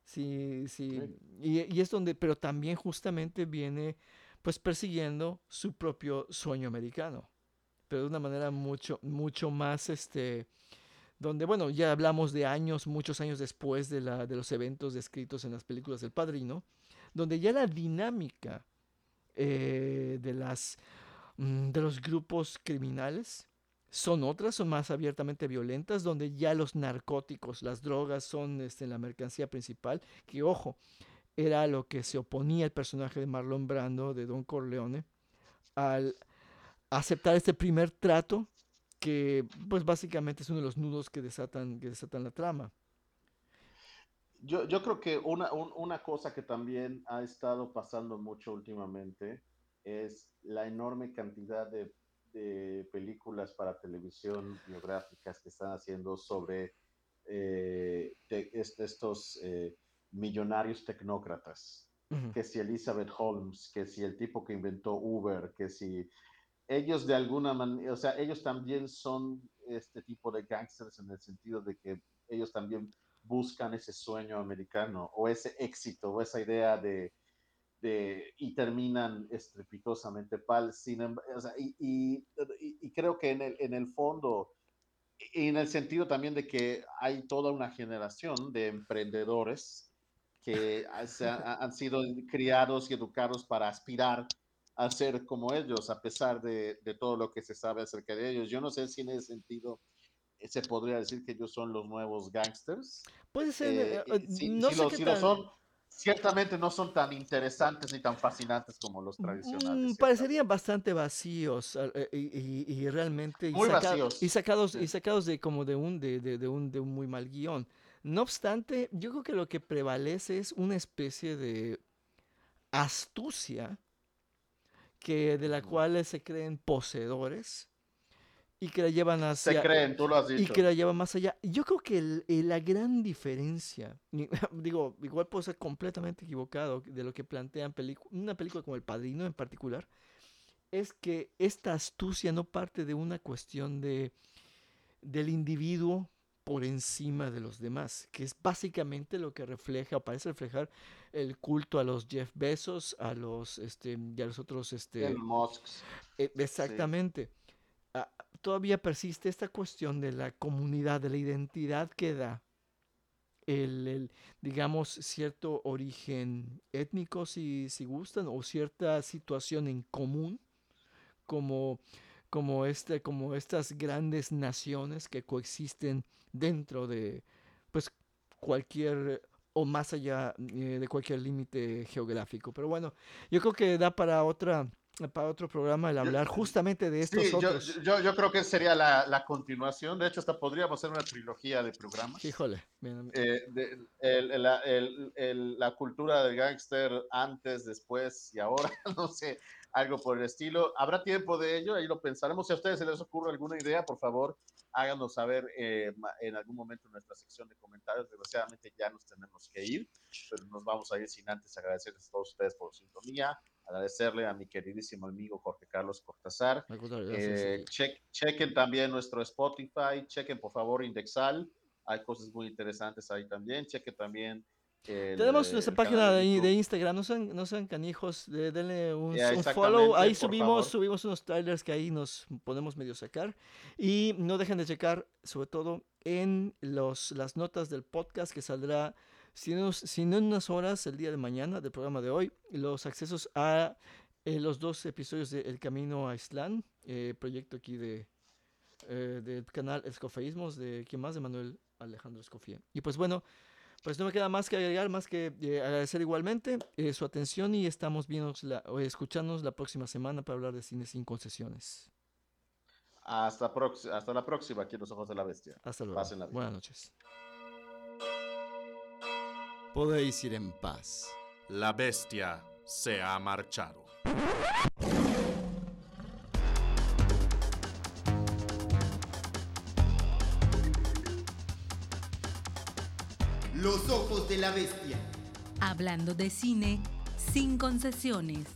Sí, sí. Sí. Y, y es donde, pero también justamente viene pues persiguiendo su propio sueño americano, pero de una manera mucho, mucho más, este, donde, bueno, ya hablamos de años, muchos años después de, la, de los eventos descritos en las películas del Padrino, donde ya la dinámica eh, de, las, mm, de los grupos criminales son otras, son más abiertamente violentas, donde ya los narcóticos, las drogas son este, la mercancía principal, que ojo, era lo que se oponía el personaje de Marlon Brando, de Don Corleone, al aceptar este primer trato que pues básicamente es uno de los nudos que desatan, que desatan la trama. Yo, yo creo que una, un- una cosa que también ha estado pasando mucho últimamente es la enorme cantidad de, de películas para televisión biográficas que están haciendo sobre eh, te- estos eh, millonarios tecnócratas. Que si Elizabeth Holmes, que si el tipo que inventó Uber, que si ellos de alguna manera, o sea, ellos también son este tipo de gangsters en el sentido de que ellos también buscan ese sueño americano o ese éxito o esa idea de, de y terminan estrepitosamente pal. Sin, em- o sea, y, y- y- creo que en el, en el fondo, y en el sentido también de que hay toda una generación de emprendedores que ha- se han, han sido criados y educados para aspirar a ser como ellos, a pesar de, de todo lo que se sabe acerca de ellos. Yo no sé si en ese sentido se podría decir que ellos son los nuevos gangsters. Puede ser, Eh, eh, eh, si, no si sé lo, qué si lo tan- son, ciertamente no son tan interesantes ni tan fascinantes como los Mm, tradicionales. parecerían bastante vacíos eh, y, y- y realmente y, Muy saca- vacíos, y sacados sí. y sacados de como de un de, de- de un de un muy mal guion. No obstante, yo creo que lo que prevalece es una especie de astucia que de la cual se creen poseedores y que la llevan Se hacia creen, tú lo has y dicho. que la lleva más allá. Yo creo que el- eh, la gran diferencia, y- digo, igual puedo ser completamente equivocado de lo que plantean una película como El Padrino en particular, es que esta astucia no parte de una cuestión de del individuo por encima de los demás, que es básicamente lo que refleja, o parece reflejar el culto a los Jeff Bezos, a los este y a los otros este Elon Musk. eh, Exactamente. Ah, todavía persiste esta cuestión de la comunidad, de la identidad que da el, digamos, cierto origen étnico, si, si gustan, o cierta situación en común, como, como, este, como estas grandes naciones que coexisten dentro de pues, cualquier o más allá eh, de cualquier límite geográfico. Pero bueno, yo creo que da para otra para otro programa el hablar justamente de estos Sí, yo, otros. yo, yo creo que sería la, la continuación. De hecho, hasta podríamos hacer una trilogía de programas. Híjole, bien, Eh, de- el- el- la- el- la cultura del gángster antes, después y ahora, no sé, algo por el estilo. Habrá tiempo de ello, ahí lo pensaremos. Si a ustedes se les ocurre alguna idea, por favor, háganos saber eh, en algún momento en nuestra sección de comentarios. Desgraciadamente ya nos tenemos que ir, pero nos vamos a ir sin antes agradecerles a todos ustedes por su sintonía, agradecerle a mi queridísimo amigo Jorge Carlos Cortázar. Eh, check- chequen también nuestro Spotify, chequen por favor Indexal, hay cosas muy interesantes ahí también, chequen también. el, Tenemos eh, nuestra página de, Instagram, no sean, no sean canijos, de- denle un, follow, ahí subimos, favor. subimos unos trailers que ahí nos podemos medio sacar y no dejen de checar sobre todo en los, las notas del podcast que saldrá si no, si no en unas horas el día de mañana del programa de hoy, los accesos a eh, los dos episodios de El Camino a Islán, eh, proyecto aquí de eh, del canal Escofeísmos, de quién más, de Manuel Alejandro Escofía. Y pues bueno, pues no me queda más que agregar, más que eh, agradecer igualmente eh, su atención y estamos viendo la, o escuchándonos la próxima semana para hablar de cine sin concesiones. Hasta, la próxima, aquí en Los Ojos de la Bestia. Hasta luego. Buenas noches. Podéis ir en paz. La bestia se ha marchado. Los ojos de la bestia. Hablando de cine sin concesiones.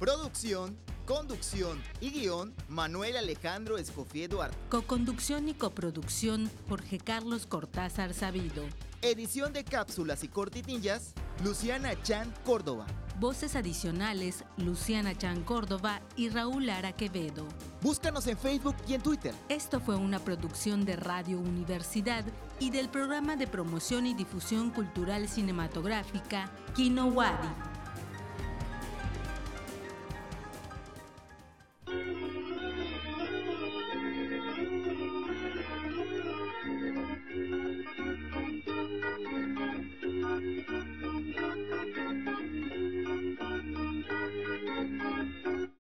Producción Conducción y guion, Manuel Alejandro Escofié Duarte. Coconducción y coproducción, Jorge Carlos Cortázar Sabido. Edición de cápsulas y cortitillas, Luciana Chan Córdoba. Voces adicionales, Luciana Chan Córdoba y Raúl Lara Quevedo. Búscanos en Facebook y en Twitter. Esto fue una producción de Radio Universidad y del programa de promoción y difusión cultural cinematográfica Kino Wadi.